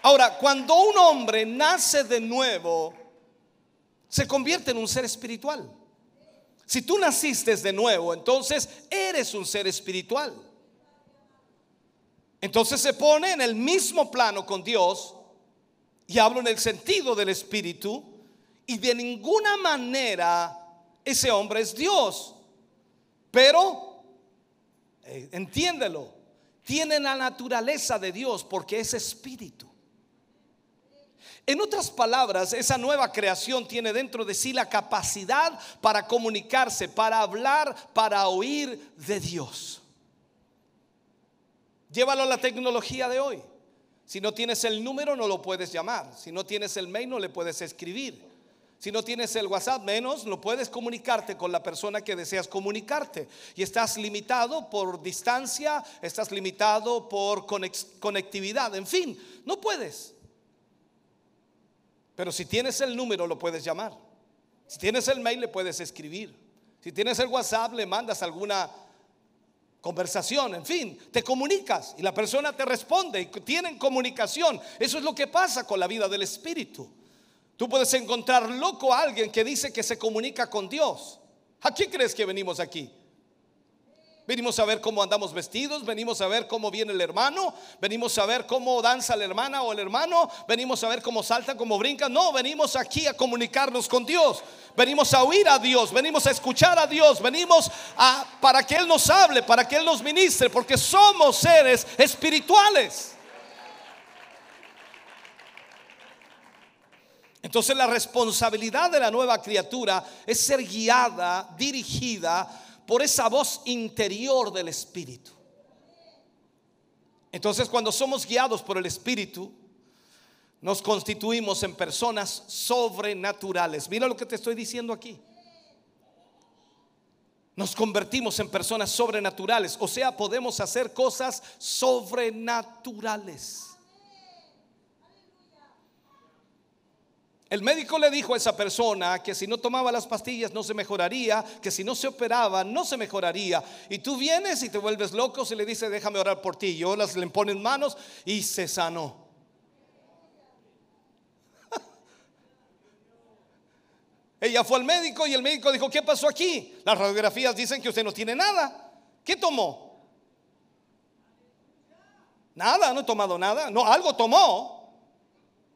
Ahora, cuando un hombre nace de nuevo, se convierte en un ser espiritual. Si tú naciste de nuevo, entonces eres un ser espiritual. Entonces se pone en el mismo plano con Dios y hablo en el sentido del Espíritu y de ninguna manera ese hombre es Dios. Pero, eh, entiéndelo, tiene la naturaleza de Dios porque es Espíritu. En otras palabras, esa nueva creación tiene dentro de sí la capacidad para comunicarse, para hablar, para oír de Dios. Llévalo a la tecnología de hoy. Si no tienes el número, no lo puedes llamar. Si no tienes el mail, no le puedes escribir. Si no tienes el WhatsApp, menos no puedes comunicarte con la persona que deseas comunicarte. Y estás limitado por distancia, estás limitado por conectividad, en fin, no puedes. Pero si tienes el número, lo puedes llamar. Si tienes el mail, le puedes escribir. Si tienes el WhatsApp, le mandas alguna conversación, en fin, te comunicas y la persona te responde y tienen comunicación. Eso es lo que pasa con la vida del Espíritu. Tú puedes encontrar loco a alguien que dice que se comunica con Dios. ¿A qué crees que venimos aquí? Venimos a ver cómo andamos vestidos, venimos a ver cómo viene el hermano, venimos a ver cómo danza la hermana o el hermano, venimos a ver cómo salta, cómo brinca. No, venimos aquí a comunicarnos con Dios, venimos a oír a Dios, venimos a escuchar a Dios, venimos a para que Él nos hable, para que Él nos ministre, porque somos seres espirituales. Entonces la responsabilidad de la nueva criatura es ser guiada, dirigida, por esa voz interior del Espíritu. Entonces cuando somos guiados por el Espíritu, nos constituimos en personas sobrenaturales. Mira lo que te estoy diciendo aquí. Nos convertimos en personas sobrenaturales, o sea, podemos hacer cosas sobrenaturales. El médico le dijo a esa persona que si no tomaba las pastillas no se mejoraría, que si no se operaba no se mejoraría. Y tú vienes y te vuelves loco y le dices, déjame orar por ti. Y las le ponen manos y se sanó. Ella fue al médico y el médico dijo, ¿qué pasó aquí? Las radiografías dicen que usted no tiene nada. ¿Qué tomó? Nada, no he tomado nada. No, algo tomó.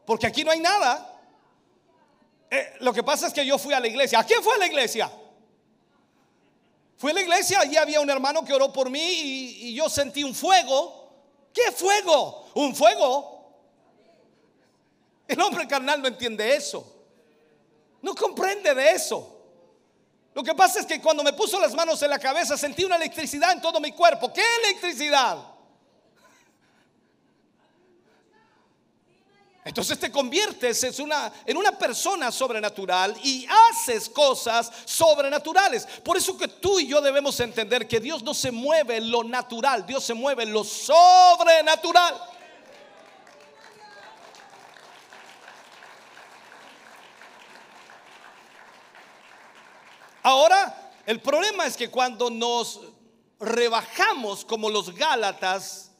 Porque aquí no hay nada. Eh, lo que pasa es que yo fui a la iglesia. ¿A quién fue a la iglesia? Fui a la iglesia, allí había un hermano que oró por mí y, y yo sentí un fuego. ¿Qué fuego? Un fuego. El hombre carnal no entiende eso. No comprende de eso. Lo que pasa es que cuando me puso las manos en la cabeza sentí una electricidad en todo mi cuerpo. ¿Qué electricidad? Entonces te conviertes en una, en una persona sobrenatural y haces cosas sobrenaturales. Por eso que tú y yo debemos entender que Dios no se mueve en lo natural, Dios se mueve en lo sobrenatural. Ahora, el problema es que cuando nos rebajamos como los Gálatas,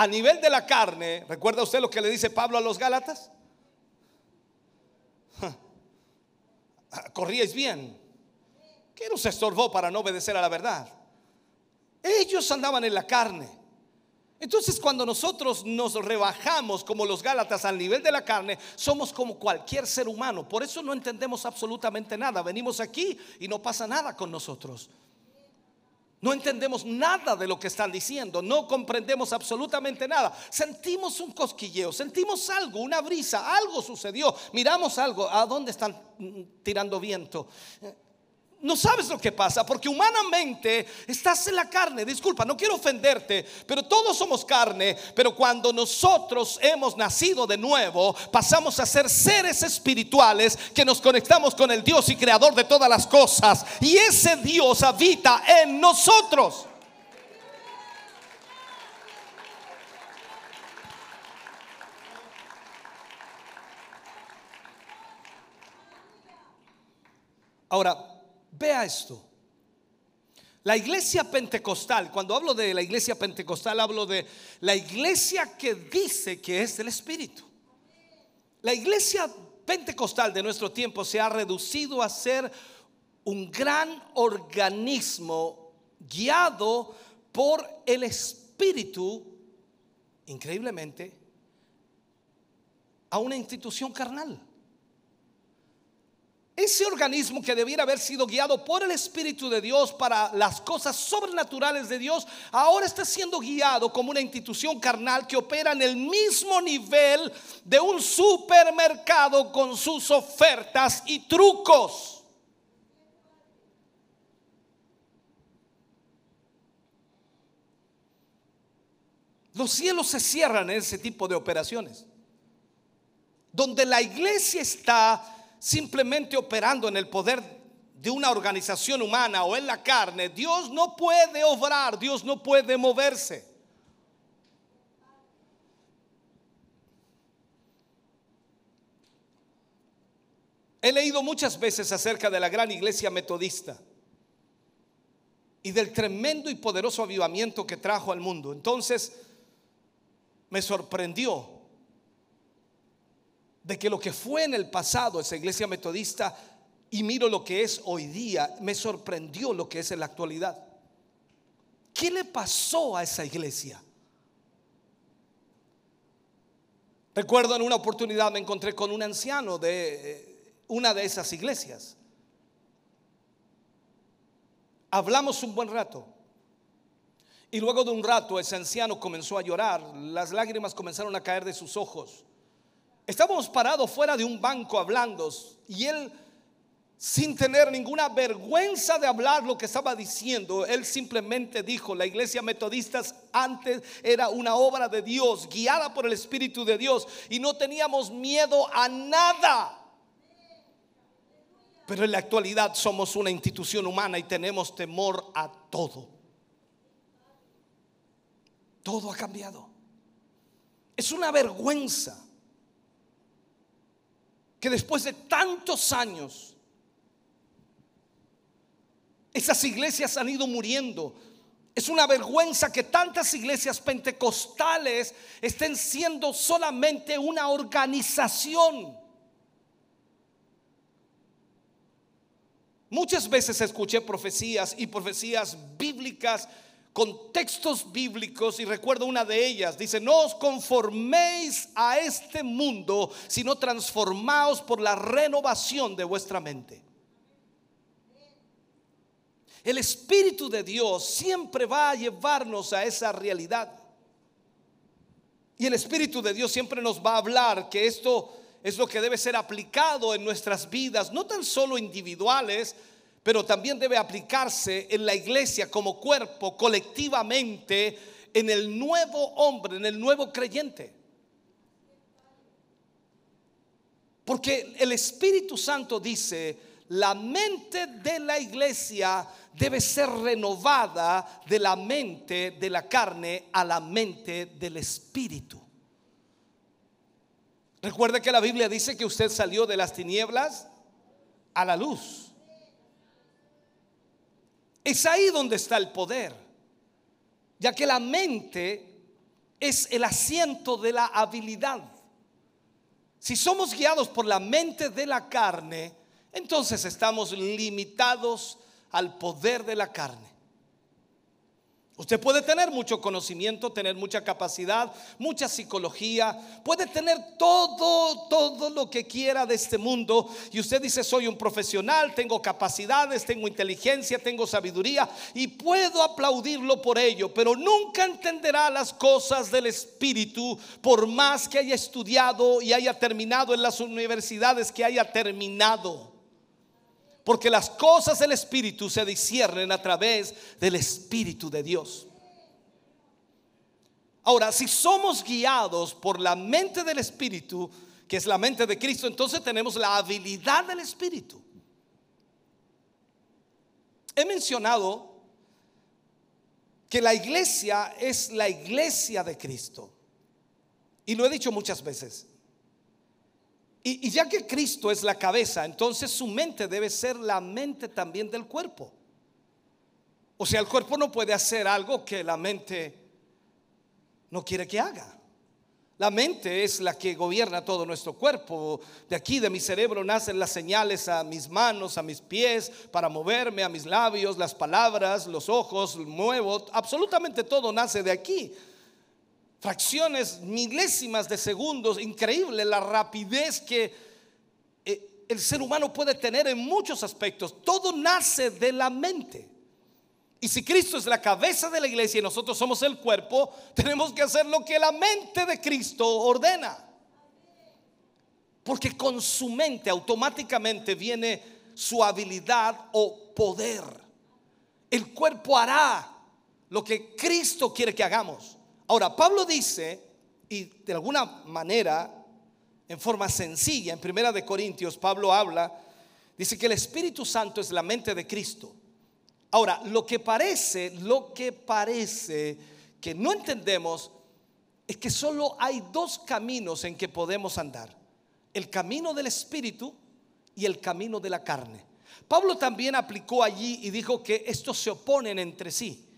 a nivel de la carne, ¿recuerda usted lo que le dice Pablo a los Gálatas? Corríais bien. ¿Qué nos estorbó para no obedecer a la verdad? Ellos andaban en la carne. Entonces cuando nosotros nos rebajamos como los Gálatas al nivel de la carne, somos como cualquier ser humano. Por eso no entendemos absolutamente nada. Venimos aquí y no pasa nada con nosotros. No entendemos nada de lo que están diciendo, no comprendemos absolutamente nada. Sentimos un cosquilleo, sentimos algo, una brisa, algo sucedió. Miramos algo, ¿a dónde están tirando viento? No sabes lo que pasa porque humanamente estás en la carne. Disculpa, no quiero ofenderte, pero todos somos carne. Pero cuando nosotros hemos nacido de nuevo, pasamos a ser seres espirituales que nos conectamos con el Dios y creador de todas las cosas. Y ese Dios habita en nosotros. Ahora, Vea esto. La iglesia pentecostal, cuando hablo de la iglesia pentecostal, hablo de la iglesia que dice que es del Espíritu. La iglesia pentecostal de nuestro tiempo se ha reducido a ser un gran organismo guiado por el Espíritu, increíblemente, a una institución carnal. Ese organismo que debiera haber sido guiado por el Espíritu de Dios para las cosas sobrenaturales de Dios, ahora está siendo guiado como una institución carnal que opera en el mismo nivel de un supermercado con sus ofertas y trucos. Los cielos se cierran en ese tipo de operaciones. Donde la iglesia está simplemente operando en el poder de una organización humana o en la carne, Dios no puede obrar, Dios no puede moverse. He leído muchas veces acerca de la gran iglesia metodista y del tremendo y poderoso avivamiento que trajo al mundo. Entonces me sorprendió de que lo que fue en el pasado esa iglesia metodista y miro lo que es hoy día, me sorprendió lo que es en la actualidad. ¿Qué le pasó a esa iglesia? Recuerdo en una oportunidad me encontré con un anciano de eh, una de esas iglesias. Hablamos un buen rato. Y luego de un rato ese anciano comenzó a llorar, las lágrimas comenzaron a caer de sus ojos. Estábamos parados fuera de un banco hablando y él, sin tener ninguna vergüenza de hablar lo que estaba diciendo, él simplemente dijo, la iglesia metodista antes era una obra de Dios, guiada por el Espíritu de Dios, y no teníamos miedo a nada. Pero en la actualidad somos una institución humana y tenemos temor a todo. Todo ha cambiado. Es una vergüenza que después de tantos años, esas iglesias han ido muriendo. Es una vergüenza que tantas iglesias pentecostales estén siendo solamente una organización. Muchas veces escuché profecías y profecías bíblicas con textos bíblicos y recuerdo una de ellas, dice, no os conforméis a este mundo, sino transformaos por la renovación de vuestra mente. El Espíritu de Dios siempre va a llevarnos a esa realidad. Y el Espíritu de Dios siempre nos va a hablar que esto es lo que debe ser aplicado en nuestras vidas, no tan solo individuales, pero también debe aplicarse en la iglesia como cuerpo, colectivamente, en el nuevo hombre, en el nuevo creyente. Porque el Espíritu Santo dice, la mente de la iglesia debe ser renovada de la mente de la carne a la mente del Espíritu. Recuerde que la Biblia dice que usted salió de las tinieblas a la luz. Es ahí donde está el poder, ya que la mente es el asiento de la habilidad. Si somos guiados por la mente de la carne, entonces estamos limitados al poder de la carne. Usted puede tener mucho conocimiento, tener mucha capacidad, mucha psicología, puede tener todo, todo lo que quiera de este mundo. Y usted dice, soy un profesional, tengo capacidades, tengo inteligencia, tengo sabiduría y puedo aplaudirlo por ello, pero nunca entenderá las cosas del Espíritu por más que haya estudiado y haya terminado en las universidades que haya terminado. Porque las cosas del Espíritu se disciernen a través del Espíritu de Dios. Ahora, si somos guiados por la mente del Espíritu, que es la mente de Cristo, entonces tenemos la habilidad del Espíritu. He mencionado que la iglesia es la iglesia de Cristo. Y lo he dicho muchas veces. Y, ya que Cristo es la cabeza, entonces su mente debe ser la mente también del cuerpo. O sea, el cuerpo no puede hacer algo que la mente no quiere que haga. La mente es la que gobierna todo nuestro cuerpo. De aquí, de mi cerebro, nacen las señales a mis manos, a mis pies, para moverme, a mis labios, las palabras, los ojos, muevo. Absolutamente todo nace de aquí fracciones milésimas de segundos, increíble la rapidez que eh, el ser humano puede tener en muchos aspectos. Todo nace de la mente. Y si Cristo es la cabeza de la iglesia y nosotros somos el cuerpo, tenemos que hacer lo que la mente de Cristo ordena. Porque con su mente automáticamente viene su habilidad o poder. El cuerpo hará lo que Cristo quiere que hagamos. Ahora, Pablo dice, y de alguna manera, en forma sencilla, en Primera de Corintios, Pablo habla, dice que el Espíritu Santo es la mente de Cristo. Ahora, lo que parece, lo que parece que no entendemos es que solo hay dos caminos en que podemos andar. El camino del Espíritu y el camino de la carne. Pablo también aplicó allí y dijo que estos se oponen entre sí.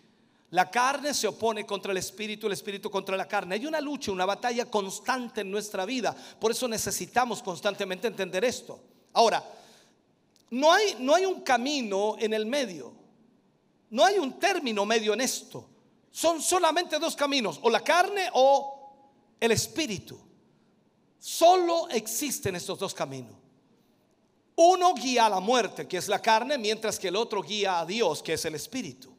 La carne se opone contra el espíritu, el espíritu contra la carne. Hay una lucha, una batalla constante en nuestra vida. Por eso necesitamos constantemente entender esto. Ahora, no hay, no hay un camino en el medio. No hay un término medio en esto. Son solamente dos caminos, o la carne o el espíritu. Solo existen estos dos caminos. Uno guía a la muerte, que es la carne, mientras que el otro guía a Dios, que es el espíritu.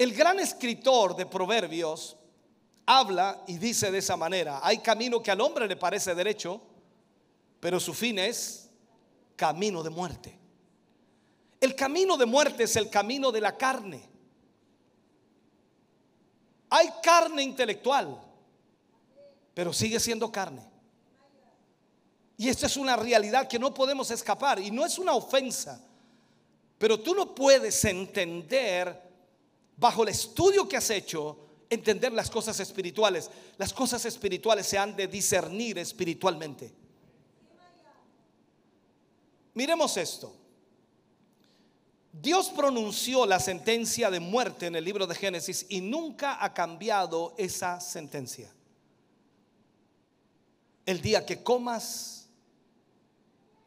El gran escritor de Proverbios habla y dice de esa manera, hay camino que al hombre le parece derecho, pero su fin es camino de muerte. El camino de muerte es el camino de la carne. Hay carne intelectual, pero sigue siendo carne. Y esta es una realidad que no podemos escapar y no es una ofensa, pero tú no puedes entender bajo el estudio que has hecho, entender las cosas espirituales. Las cosas espirituales se han de discernir espiritualmente. Miremos esto. Dios pronunció la sentencia de muerte en el libro de Génesis y nunca ha cambiado esa sentencia. El día que comas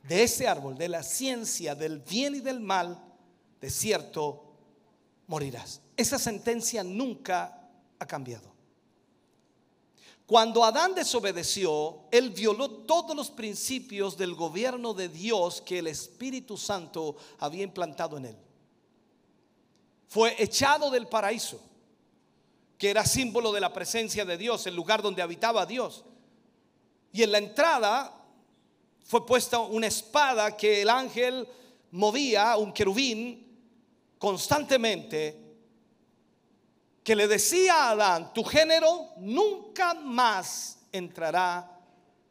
de ese árbol, de la ciencia del bien y del mal, de cierto morirás. Esa sentencia nunca ha cambiado. Cuando Adán desobedeció, él violó todos los principios del gobierno de Dios que el Espíritu Santo había implantado en él. Fue echado del paraíso, que era símbolo de la presencia de Dios, el lugar donde habitaba Dios. Y en la entrada fue puesta una espada que el ángel movía, un querubín, constantemente que le decía a Adán, tu género nunca más entrará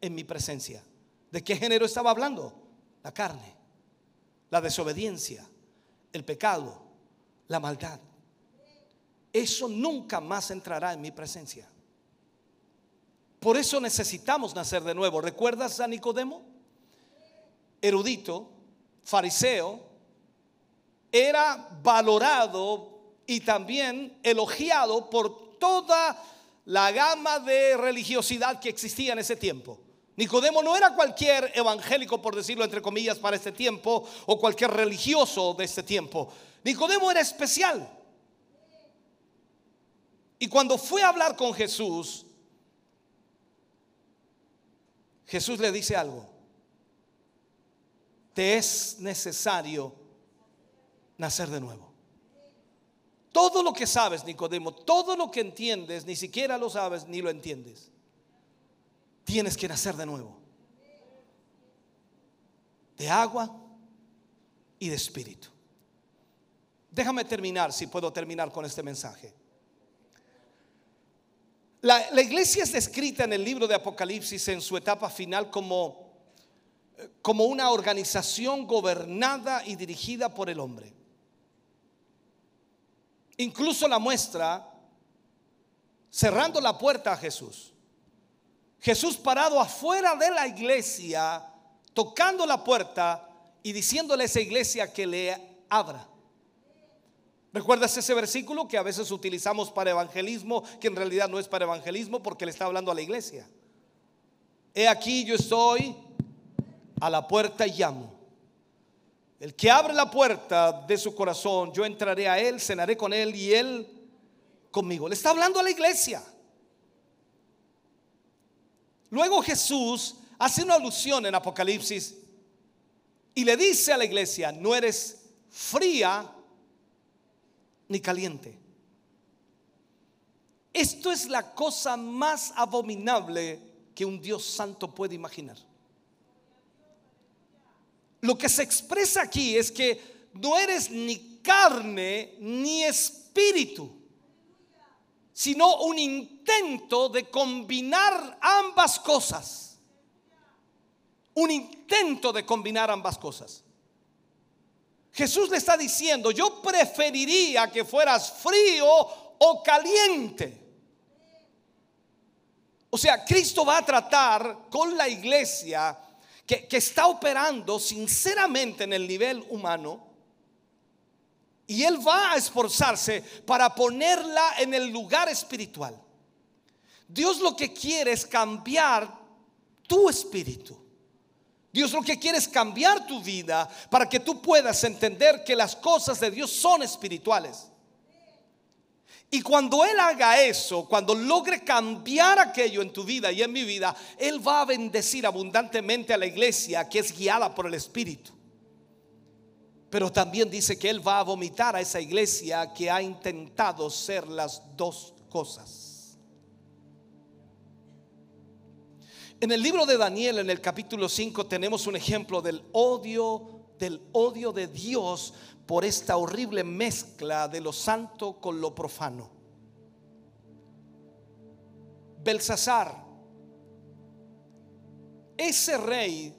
en mi presencia. ¿De qué género estaba hablando? La carne, la desobediencia, el pecado, la maldad. Eso nunca más entrará en mi presencia. Por eso necesitamos nacer de nuevo. ¿Recuerdas a Nicodemo? Erudito, fariseo, era valorado y también elogiado por toda la gama de religiosidad que existía en ese tiempo. Nicodemo no era cualquier evangélico, por decirlo entre comillas, para este tiempo, o cualquier religioso de este tiempo. Nicodemo era especial. Y cuando fue a hablar con Jesús, Jesús le dice algo. Te es necesario nacer de nuevo. Todo lo que sabes, Nicodemo, todo lo que entiendes, ni siquiera lo sabes ni lo entiendes. Tienes que nacer de nuevo. De agua y de espíritu. Déjame terminar, si puedo terminar con este mensaje. La, iglesia es descrita en el libro de Apocalipsis en su etapa final como, como una organización gobernada y dirigida por el hombre. Incluso la muestra cerrando la puerta a Jesús. Jesús parado afuera de la iglesia, tocando la puerta y diciéndole a esa iglesia que le abra. ¿Recuerdas ese versículo que a veces utilizamos para evangelismo, que en realidad no es para evangelismo porque le está hablando a la iglesia? He aquí yo estoy a la puerta y llamo. El que abre la puerta de su corazón, yo entraré a él, cenaré con él y él conmigo. Le está hablando a la iglesia. Luego Jesús hace una alusión en Apocalipsis y le dice a la iglesia, no eres fría ni caliente. Esto es la cosa más abominable que un Dios santo puede imaginar. Lo que se expresa aquí es que no eres ni carne ni espíritu, sino un intento de combinar ambas cosas. Un intento de combinar ambas cosas. Jesús le está diciendo, yo preferiría que fueras frío o caliente. O sea, Cristo va a tratar con la iglesia que, está operando sinceramente en el nivel humano. Y Él va a esforzarse para ponerla en el lugar espiritual. Dios lo que quiere es cambiar tu espíritu. Dios lo que quiere es cambiar tu vida para que tú puedas entender que las cosas de Dios son espirituales. Y cuando Él haga eso, cuando logre cambiar aquello en tu vida y en mi vida, Él va a bendecir abundantemente a la iglesia que es guiada por el Espíritu. Pero también dice que Él va a vomitar a esa iglesia que ha intentado ser las dos cosas. En el libro de Daniel, en el capítulo 5, tenemos un ejemplo del odio, del odio de Dios por esta horrible mezcla de lo santo con lo profano. Belsasar, ese rey,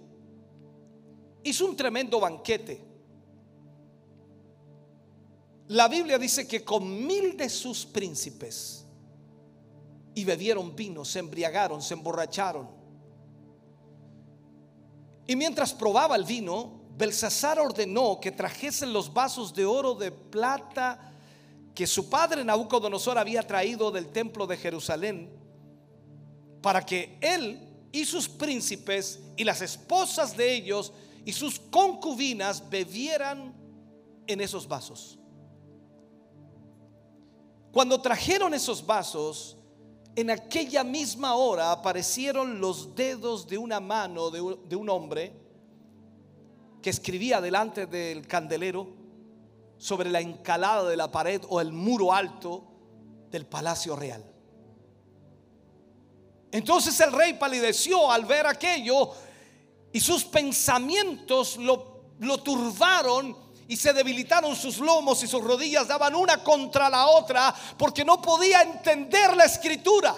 hizo un tremendo banquete. La Biblia dice que con mil de sus príncipes y bebieron vino, se embriagaron, se emborracharon. Y mientras probaba el vino, Belsasar ordenó que trajesen los vasos de oro, de plata, que su padre Nabucodonosor había traído del templo de Jerusalén, para que él y sus príncipes y las esposas de ellos y sus concubinas bebieran en esos vasos. Cuando trajeron esos vasos, en aquella misma hora aparecieron los dedos de una mano de un hombre que escribía delante del candelero sobre la encalada de la pared o el muro alto del palacio real. Entonces el rey palideció al ver aquello y sus pensamientos lo, lo turbaron y se debilitaron sus lomos y sus rodillas daban una contra la otra porque no podía entender la escritura.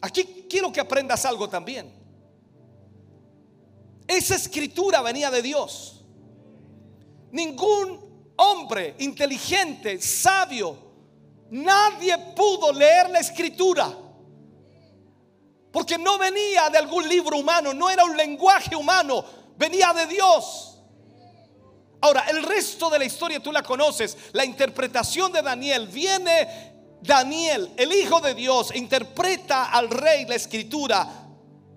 Aquí quiero que aprendas algo también. Esa escritura venía de Dios. Ningún hombre inteligente, sabio, nadie pudo leer la escritura. Porque no venía de algún libro humano, no era un lenguaje humano, venía de Dios. Ahora, el resto de la historia tú la conoces. La interpretación de Daniel viene Daniel, el Hijo de Dios, interpreta al rey la escritura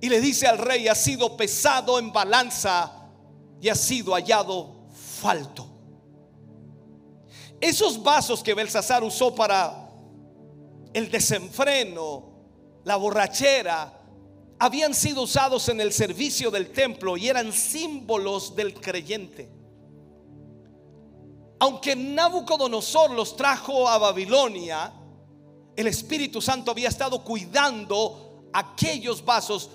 y le dice al rey, ha sido pesado en balanza y ha sido hallado falto. Esos vasos que Belsasar usó para el desenfreno, la borrachera, habían sido usados en el servicio del templo y eran símbolos del creyente. Aunque Nabucodonosor los trajo a Babilonia, el Espíritu Santo había estado cuidando aquellos vasos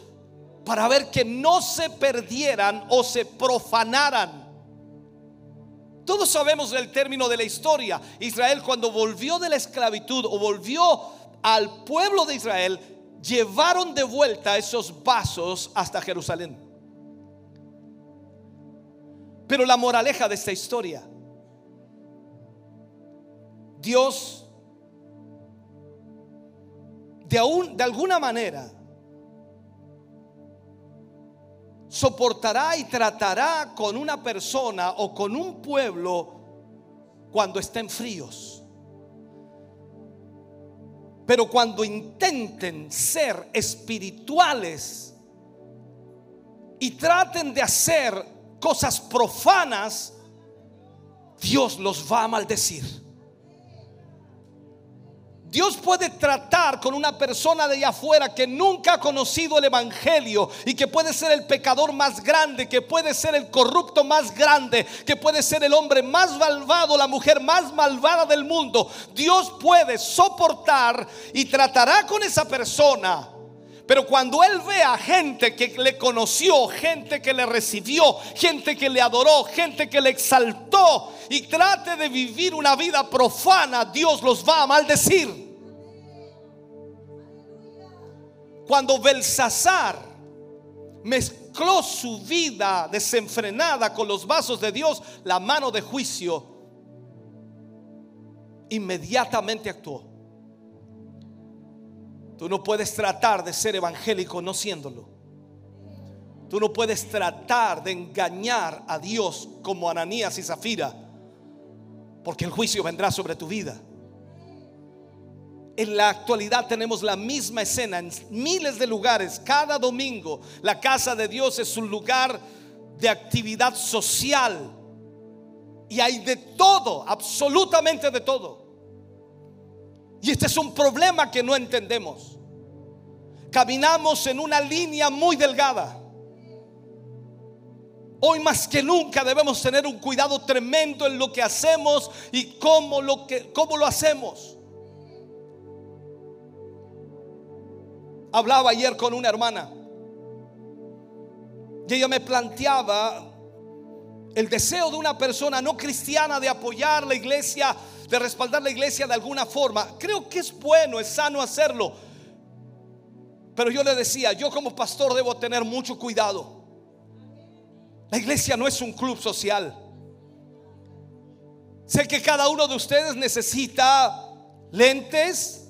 para ver que no se perdieran o se profanaran. Todos sabemos el término de la historia. Israel cuando volvió de la esclavitud o volvió al pueblo de Israel, llevaron de vuelta esos vasos hasta Jerusalén. Pero la moraleja de esta historia, Dios de, de alguna manera soportará y tratará con una persona o con un pueblo cuando estén fríos. Pero cuando intenten ser espirituales y traten de hacer cosas profanas, Dios los va a maldecir. Dios puede tratar con una persona de allá afuera que nunca ha conocido el Evangelio y que puede ser el pecador más grande, que puede ser el corrupto más grande, que puede ser el hombre más malvado, la mujer más malvada del mundo. Dios puede soportar y tratará con esa persona. Pero cuando Él ve a gente que le conoció, gente que le recibió, gente que le adoró, gente que le exaltó y trate de vivir una vida profana, Dios los va a maldecir. Cuando Belsasar mezcló su vida desenfrenada con los vasos de Dios, la mano de juicio inmediatamente actuó. Tú no puedes tratar de ser evangélico no siéndolo. Tú no puedes tratar de engañar a Dios como Ananías y Zafira, porque el juicio vendrá sobre tu vida. En la actualidad tenemos la misma escena en miles de lugares. Cada domingo la casa de Dios es un lugar de actividad social. Y hay de todo, absolutamente de todo. Y este es un problema que no entendemos. Caminamos en una línea muy delgada. Hoy más que nunca debemos tener un cuidado tremendo en lo que hacemos y cómo lo, hacemos. Hablaba ayer con una hermana y ella me planteaba el deseo de una persona no cristiana de apoyar la iglesia de respaldar la iglesia de alguna forma. Creo que es bueno, es sano hacerlo. Pero yo le decía, yo como pastor debo tener mucho cuidado. La iglesia no es un club social. Sé que cada uno de ustedes necesita lentes,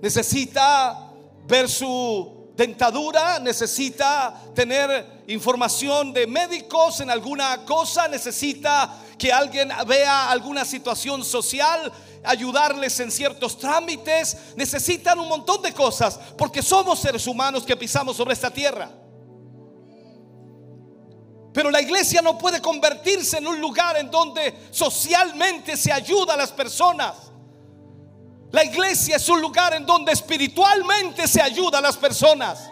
necesita ver su dentadura, necesita tener información de médicos en alguna cosa, necesita que alguien vea alguna situación social, ayudarles en ciertos trámites, necesitan un montón de cosas, porque somos seres humanos que pisamos sobre esta tierra. Pero la iglesia no puede convertirse en un lugar en donde socialmente se ayuda a las personas. La iglesia es un lugar en donde espiritualmente se ayuda a las personas.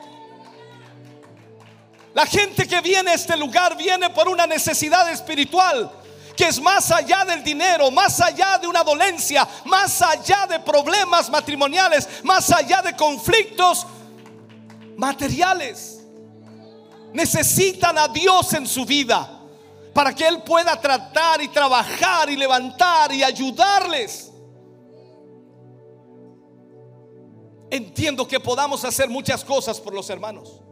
La gente que viene a este lugar viene por una necesidad espiritual que es más allá del dinero, más allá de una dolencia, más allá de problemas matrimoniales, más allá de conflictos materiales. Necesitan a Dios en su vida para que Él pueda tratar y trabajar y levantar y ayudarles. Entiendo que podamos hacer muchas cosas por los hermanos,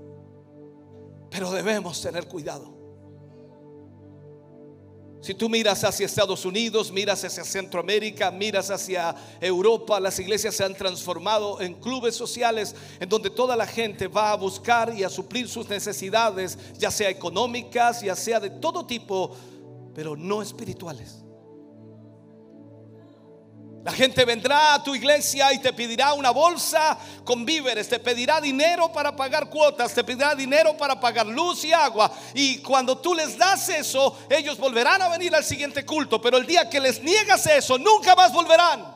pero debemos tener cuidado. Si tú miras hacia Estados Unidos, miras hacia Centroamérica, miras hacia Europa, las iglesias se han transformado en clubes sociales en donde toda la gente va a buscar y a suplir sus necesidades, ya sea económicas, ya sea de todo tipo, pero no espirituales. La gente vendrá a tu iglesia y te pedirá una bolsa con víveres, te pedirá dinero para pagar cuotas, te pedirá dinero para pagar luz y agua. Y cuando tú les das eso, ellos volverán a venir al siguiente culto. Pero el día que les niegas eso, nunca más volverán.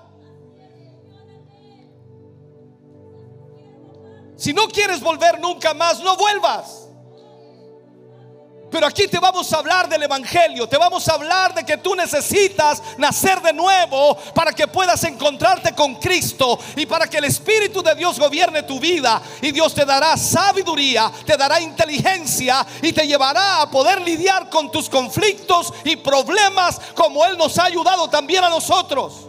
Si no quieres volver nunca más, no vuelvas. Pero aquí te vamos a hablar del Evangelio, te vamos a hablar de que tú necesitas nacer de nuevo para que puedas encontrarte con Cristo y para que el Espíritu de Dios gobierne tu vida. Y Dios te dará sabiduría, te dará inteligencia y te llevará a poder lidiar con tus conflictos y problemas como Él nos ha ayudado también a nosotros.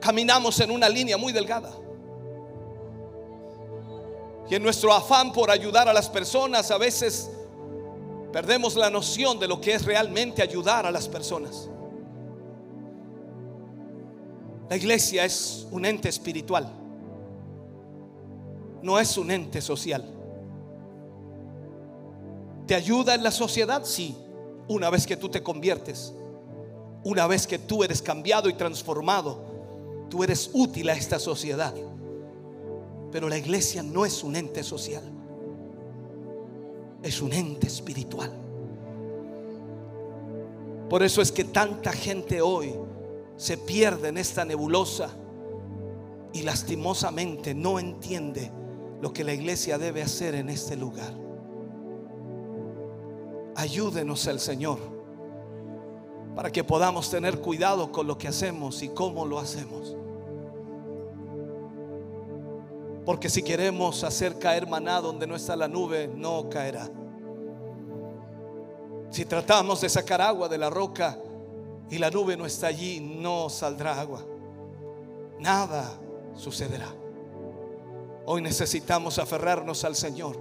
Caminamos en una línea muy delgada. Y en nuestro afán por ayudar a las personas a veces perdemos la noción de lo que es realmente ayudar a las personas. La iglesia es un ente espiritual, no es un ente social. ¿Te ayuda en la sociedad? Sí, una vez que tú te conviertes, una vez que tú eres cambiado y transformado, tú eres útil a esta sociedad. Pero la iglesia no es un ente social, es un ente espiritual. Por eso es que tanta gente hoy se pierde en esta nebulosa y lastimosamente no entiende lo que la iglesia debe hacer en este lugar. Ayúdenos el Señor para que podamos tener cuidado con lo que hacemos y cómo lo hacemos. Porque si queremos hacer caer maná donde no está la nube, no caerá. Si tratamos de sacar agua de la roca y la nube no está allí, no saldrá agua. Nada sucederá. Hoy necesitamos aferrarnos al Señor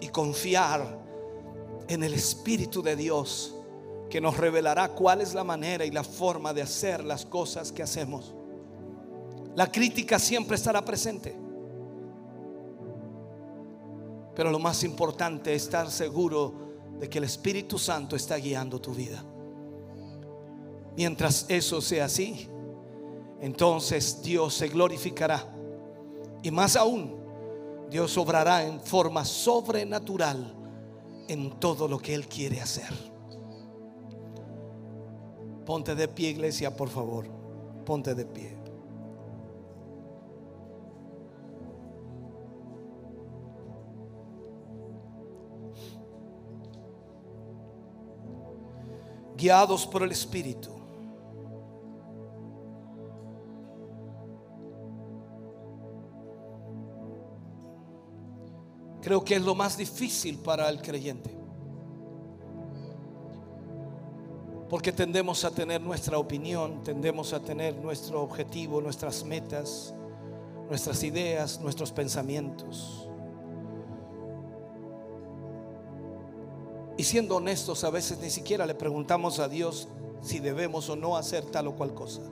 y confiar en el Espíritu de Dios que nos revelará cuál es la manera y la forma de hacer las cosas que hacemos. La crítica siempre estará presente. Pero lo más importante es estar seguro de que el Espíritu Santo está guiando tu vida. Mientras eso sea así, entonces Dios se glorificará. Y más aún, Dios obrará en forma sobrenatural en todo lo que Él quiere hacer. Ponte de pie, iglesia, por favor. Ponte de pie. Guiados por el Espíritu. Creo que es lo más difícil para el creyente. Porque tendemos a tener nuestra opinión, tendemos a tener nuestro objetivo, nuestras metas, nuestras ideas, nuestros pensamientos. Y siendo honestos, a veces ni siquiera le preguntamos a Dios si debemos o no hacer tal o cual cosa.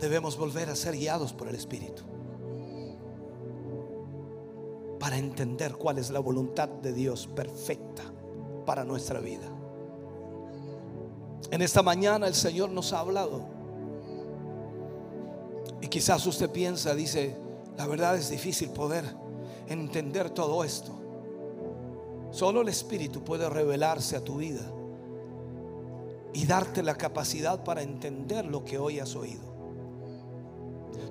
Debemos volver a ser guiados por el Espíritu para entender cuál es la voluntad de Dios perfecta para nuestra vida. En esta mañana el Señor nos ha hablado. Y quizás usted piensa, dice, la verdad es difícil poder entender todo esto. Solo el Espíritu puede revelarse a tu vida y darte la capacidad para entender lo que hoy has oído.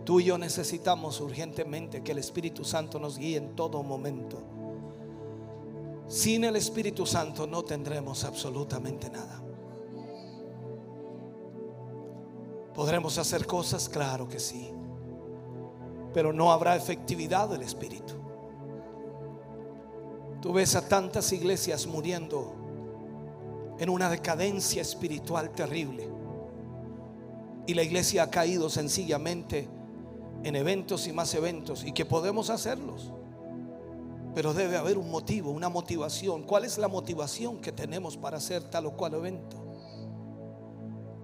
Tú y yo necesitamos urgentemente que el Espíritu Santo nos guíe en todo momento. Sin el Espíritu Santo no tendremos absolutamente nada. ¿Podremos hacer cosas? Claro que sí. Pero no habrá efectividad del Espíritu. Tú ves a tantas iglesias muriendo en una decadencia espiritual terrible. Y la iglesia ha caído sencillamente en eventos y más eventos y que podemos hacerlos. Pero debe haber un motivo, una motivación. ¿Cuál es la motivación que tenemos para hacer tal o cual evento?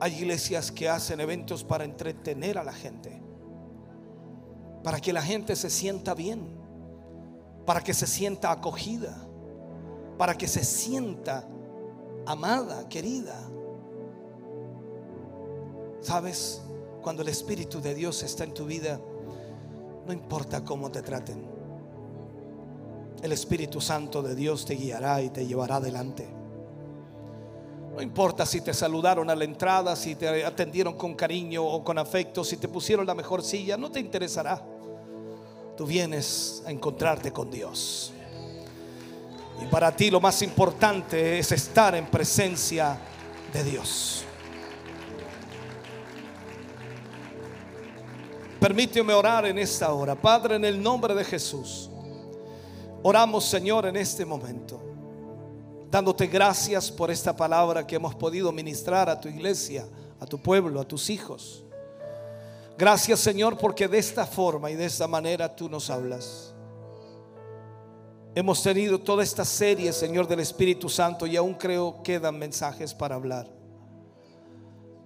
Hay iglesias que hacen eventos para entretener a la gente, para que la gente se sienta bien, para que se sienta acogida, para que se sienta amada, querida. ¿Sabes? Cuando el Espíritu de Dios está en tu vida, no importa cómo te traten. El Espíritu Santo de Dios te guiará y te llevará adelante. No importa si te saludaron a la entrada, si te atendieron con cariño o con afecto, si te pusieron la mejor silla, no te interesará. Tú vienes a encontrarte con Dios. Y para ti lo más importante es estar en presencia de Dios. Permíteme orar en esta hora. Padre, en el nombre de Jesús. Oramos, Señor, en este momento, dándote gracias por esta palabra que hemos podido ministrar a tu iglesia, a tu pueblo, a tus hijos. Gracias, Señor, porque de esta forma y de esta manera tú nos hablas. Hemos tenido toda esta serie, Señor, del Espíritu Santo y aún creo quedan mensajes para hablar.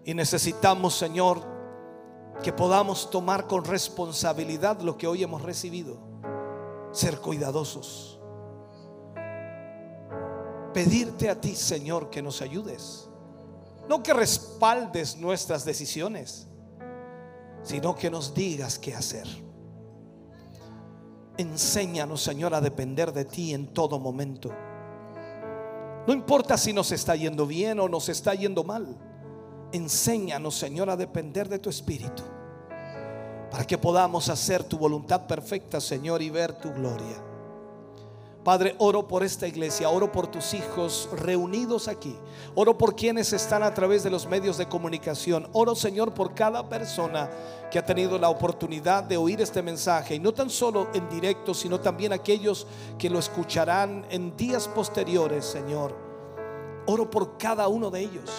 Y necesitamos, Señor, que podamos tomar con responsabilidad lo que hoy hemos recibido ser cuidadosos. Pedirte a ti, Señor, que nos ayudes. No que respaldes nuestras decisiones, sino que nos digas qué hacer. Enséñanos, Señor, a depender de ti en todo momento. No importa si nos está yendo bien o nos está yendo mal. Enséñanos, Señor, a depender de tu Espíritu para que podamos hacer tu voluntad perfecta, Señor, y ver tu gloria. Padre, oro por esta iglesia, oro por tus hijos reunidos aquí, oro por quienes están a través de los medios de comunicación, oro Señor por cada persona que ha tenido la oportunidad de oír este mensaje, y no tan solo en directo, sino también aquellos que lo escucharán en días posteriores, Señor. Oro por cada uno de ellos.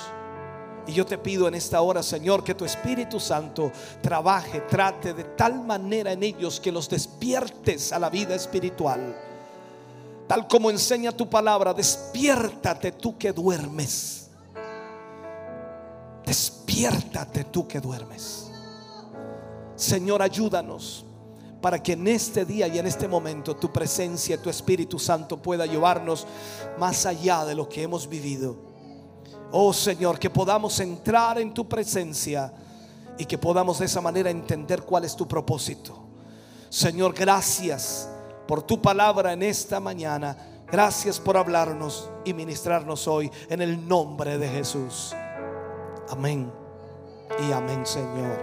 Y yo te pido en esta hora, Señor, que tu Espíritu Santo trabaje, trate de tal manera en ellos que los despiertes a la vida espiritual. Tal como enseña tu palabra, despiértate tú que duermes. Despiértate tú que duermes. Señor, ayúdanos para que en este día y en este momento tu presencia, tu Espíritu Santo pueda llevarnos más allá de lo que hemos vivido Oh Señor, que podamos entrar en tu presencia y que podamos de esa manera entender cuál es tu propósito. Señor, gracias por tu palabra en esta mañana. Gracias por hablarnos y ministrarnos hoy en el nombre de Jesús. Amén y amén, Señor.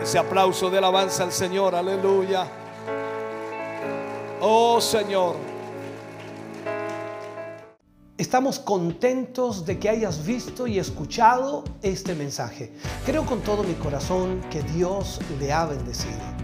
Ese aplauso de alabanza al Señor, aleluya. Oh Señor. Estamos contentos de que hayas visto y escuchado este mensaje. Creo con todo mi corazón que Dios le ha bendecido.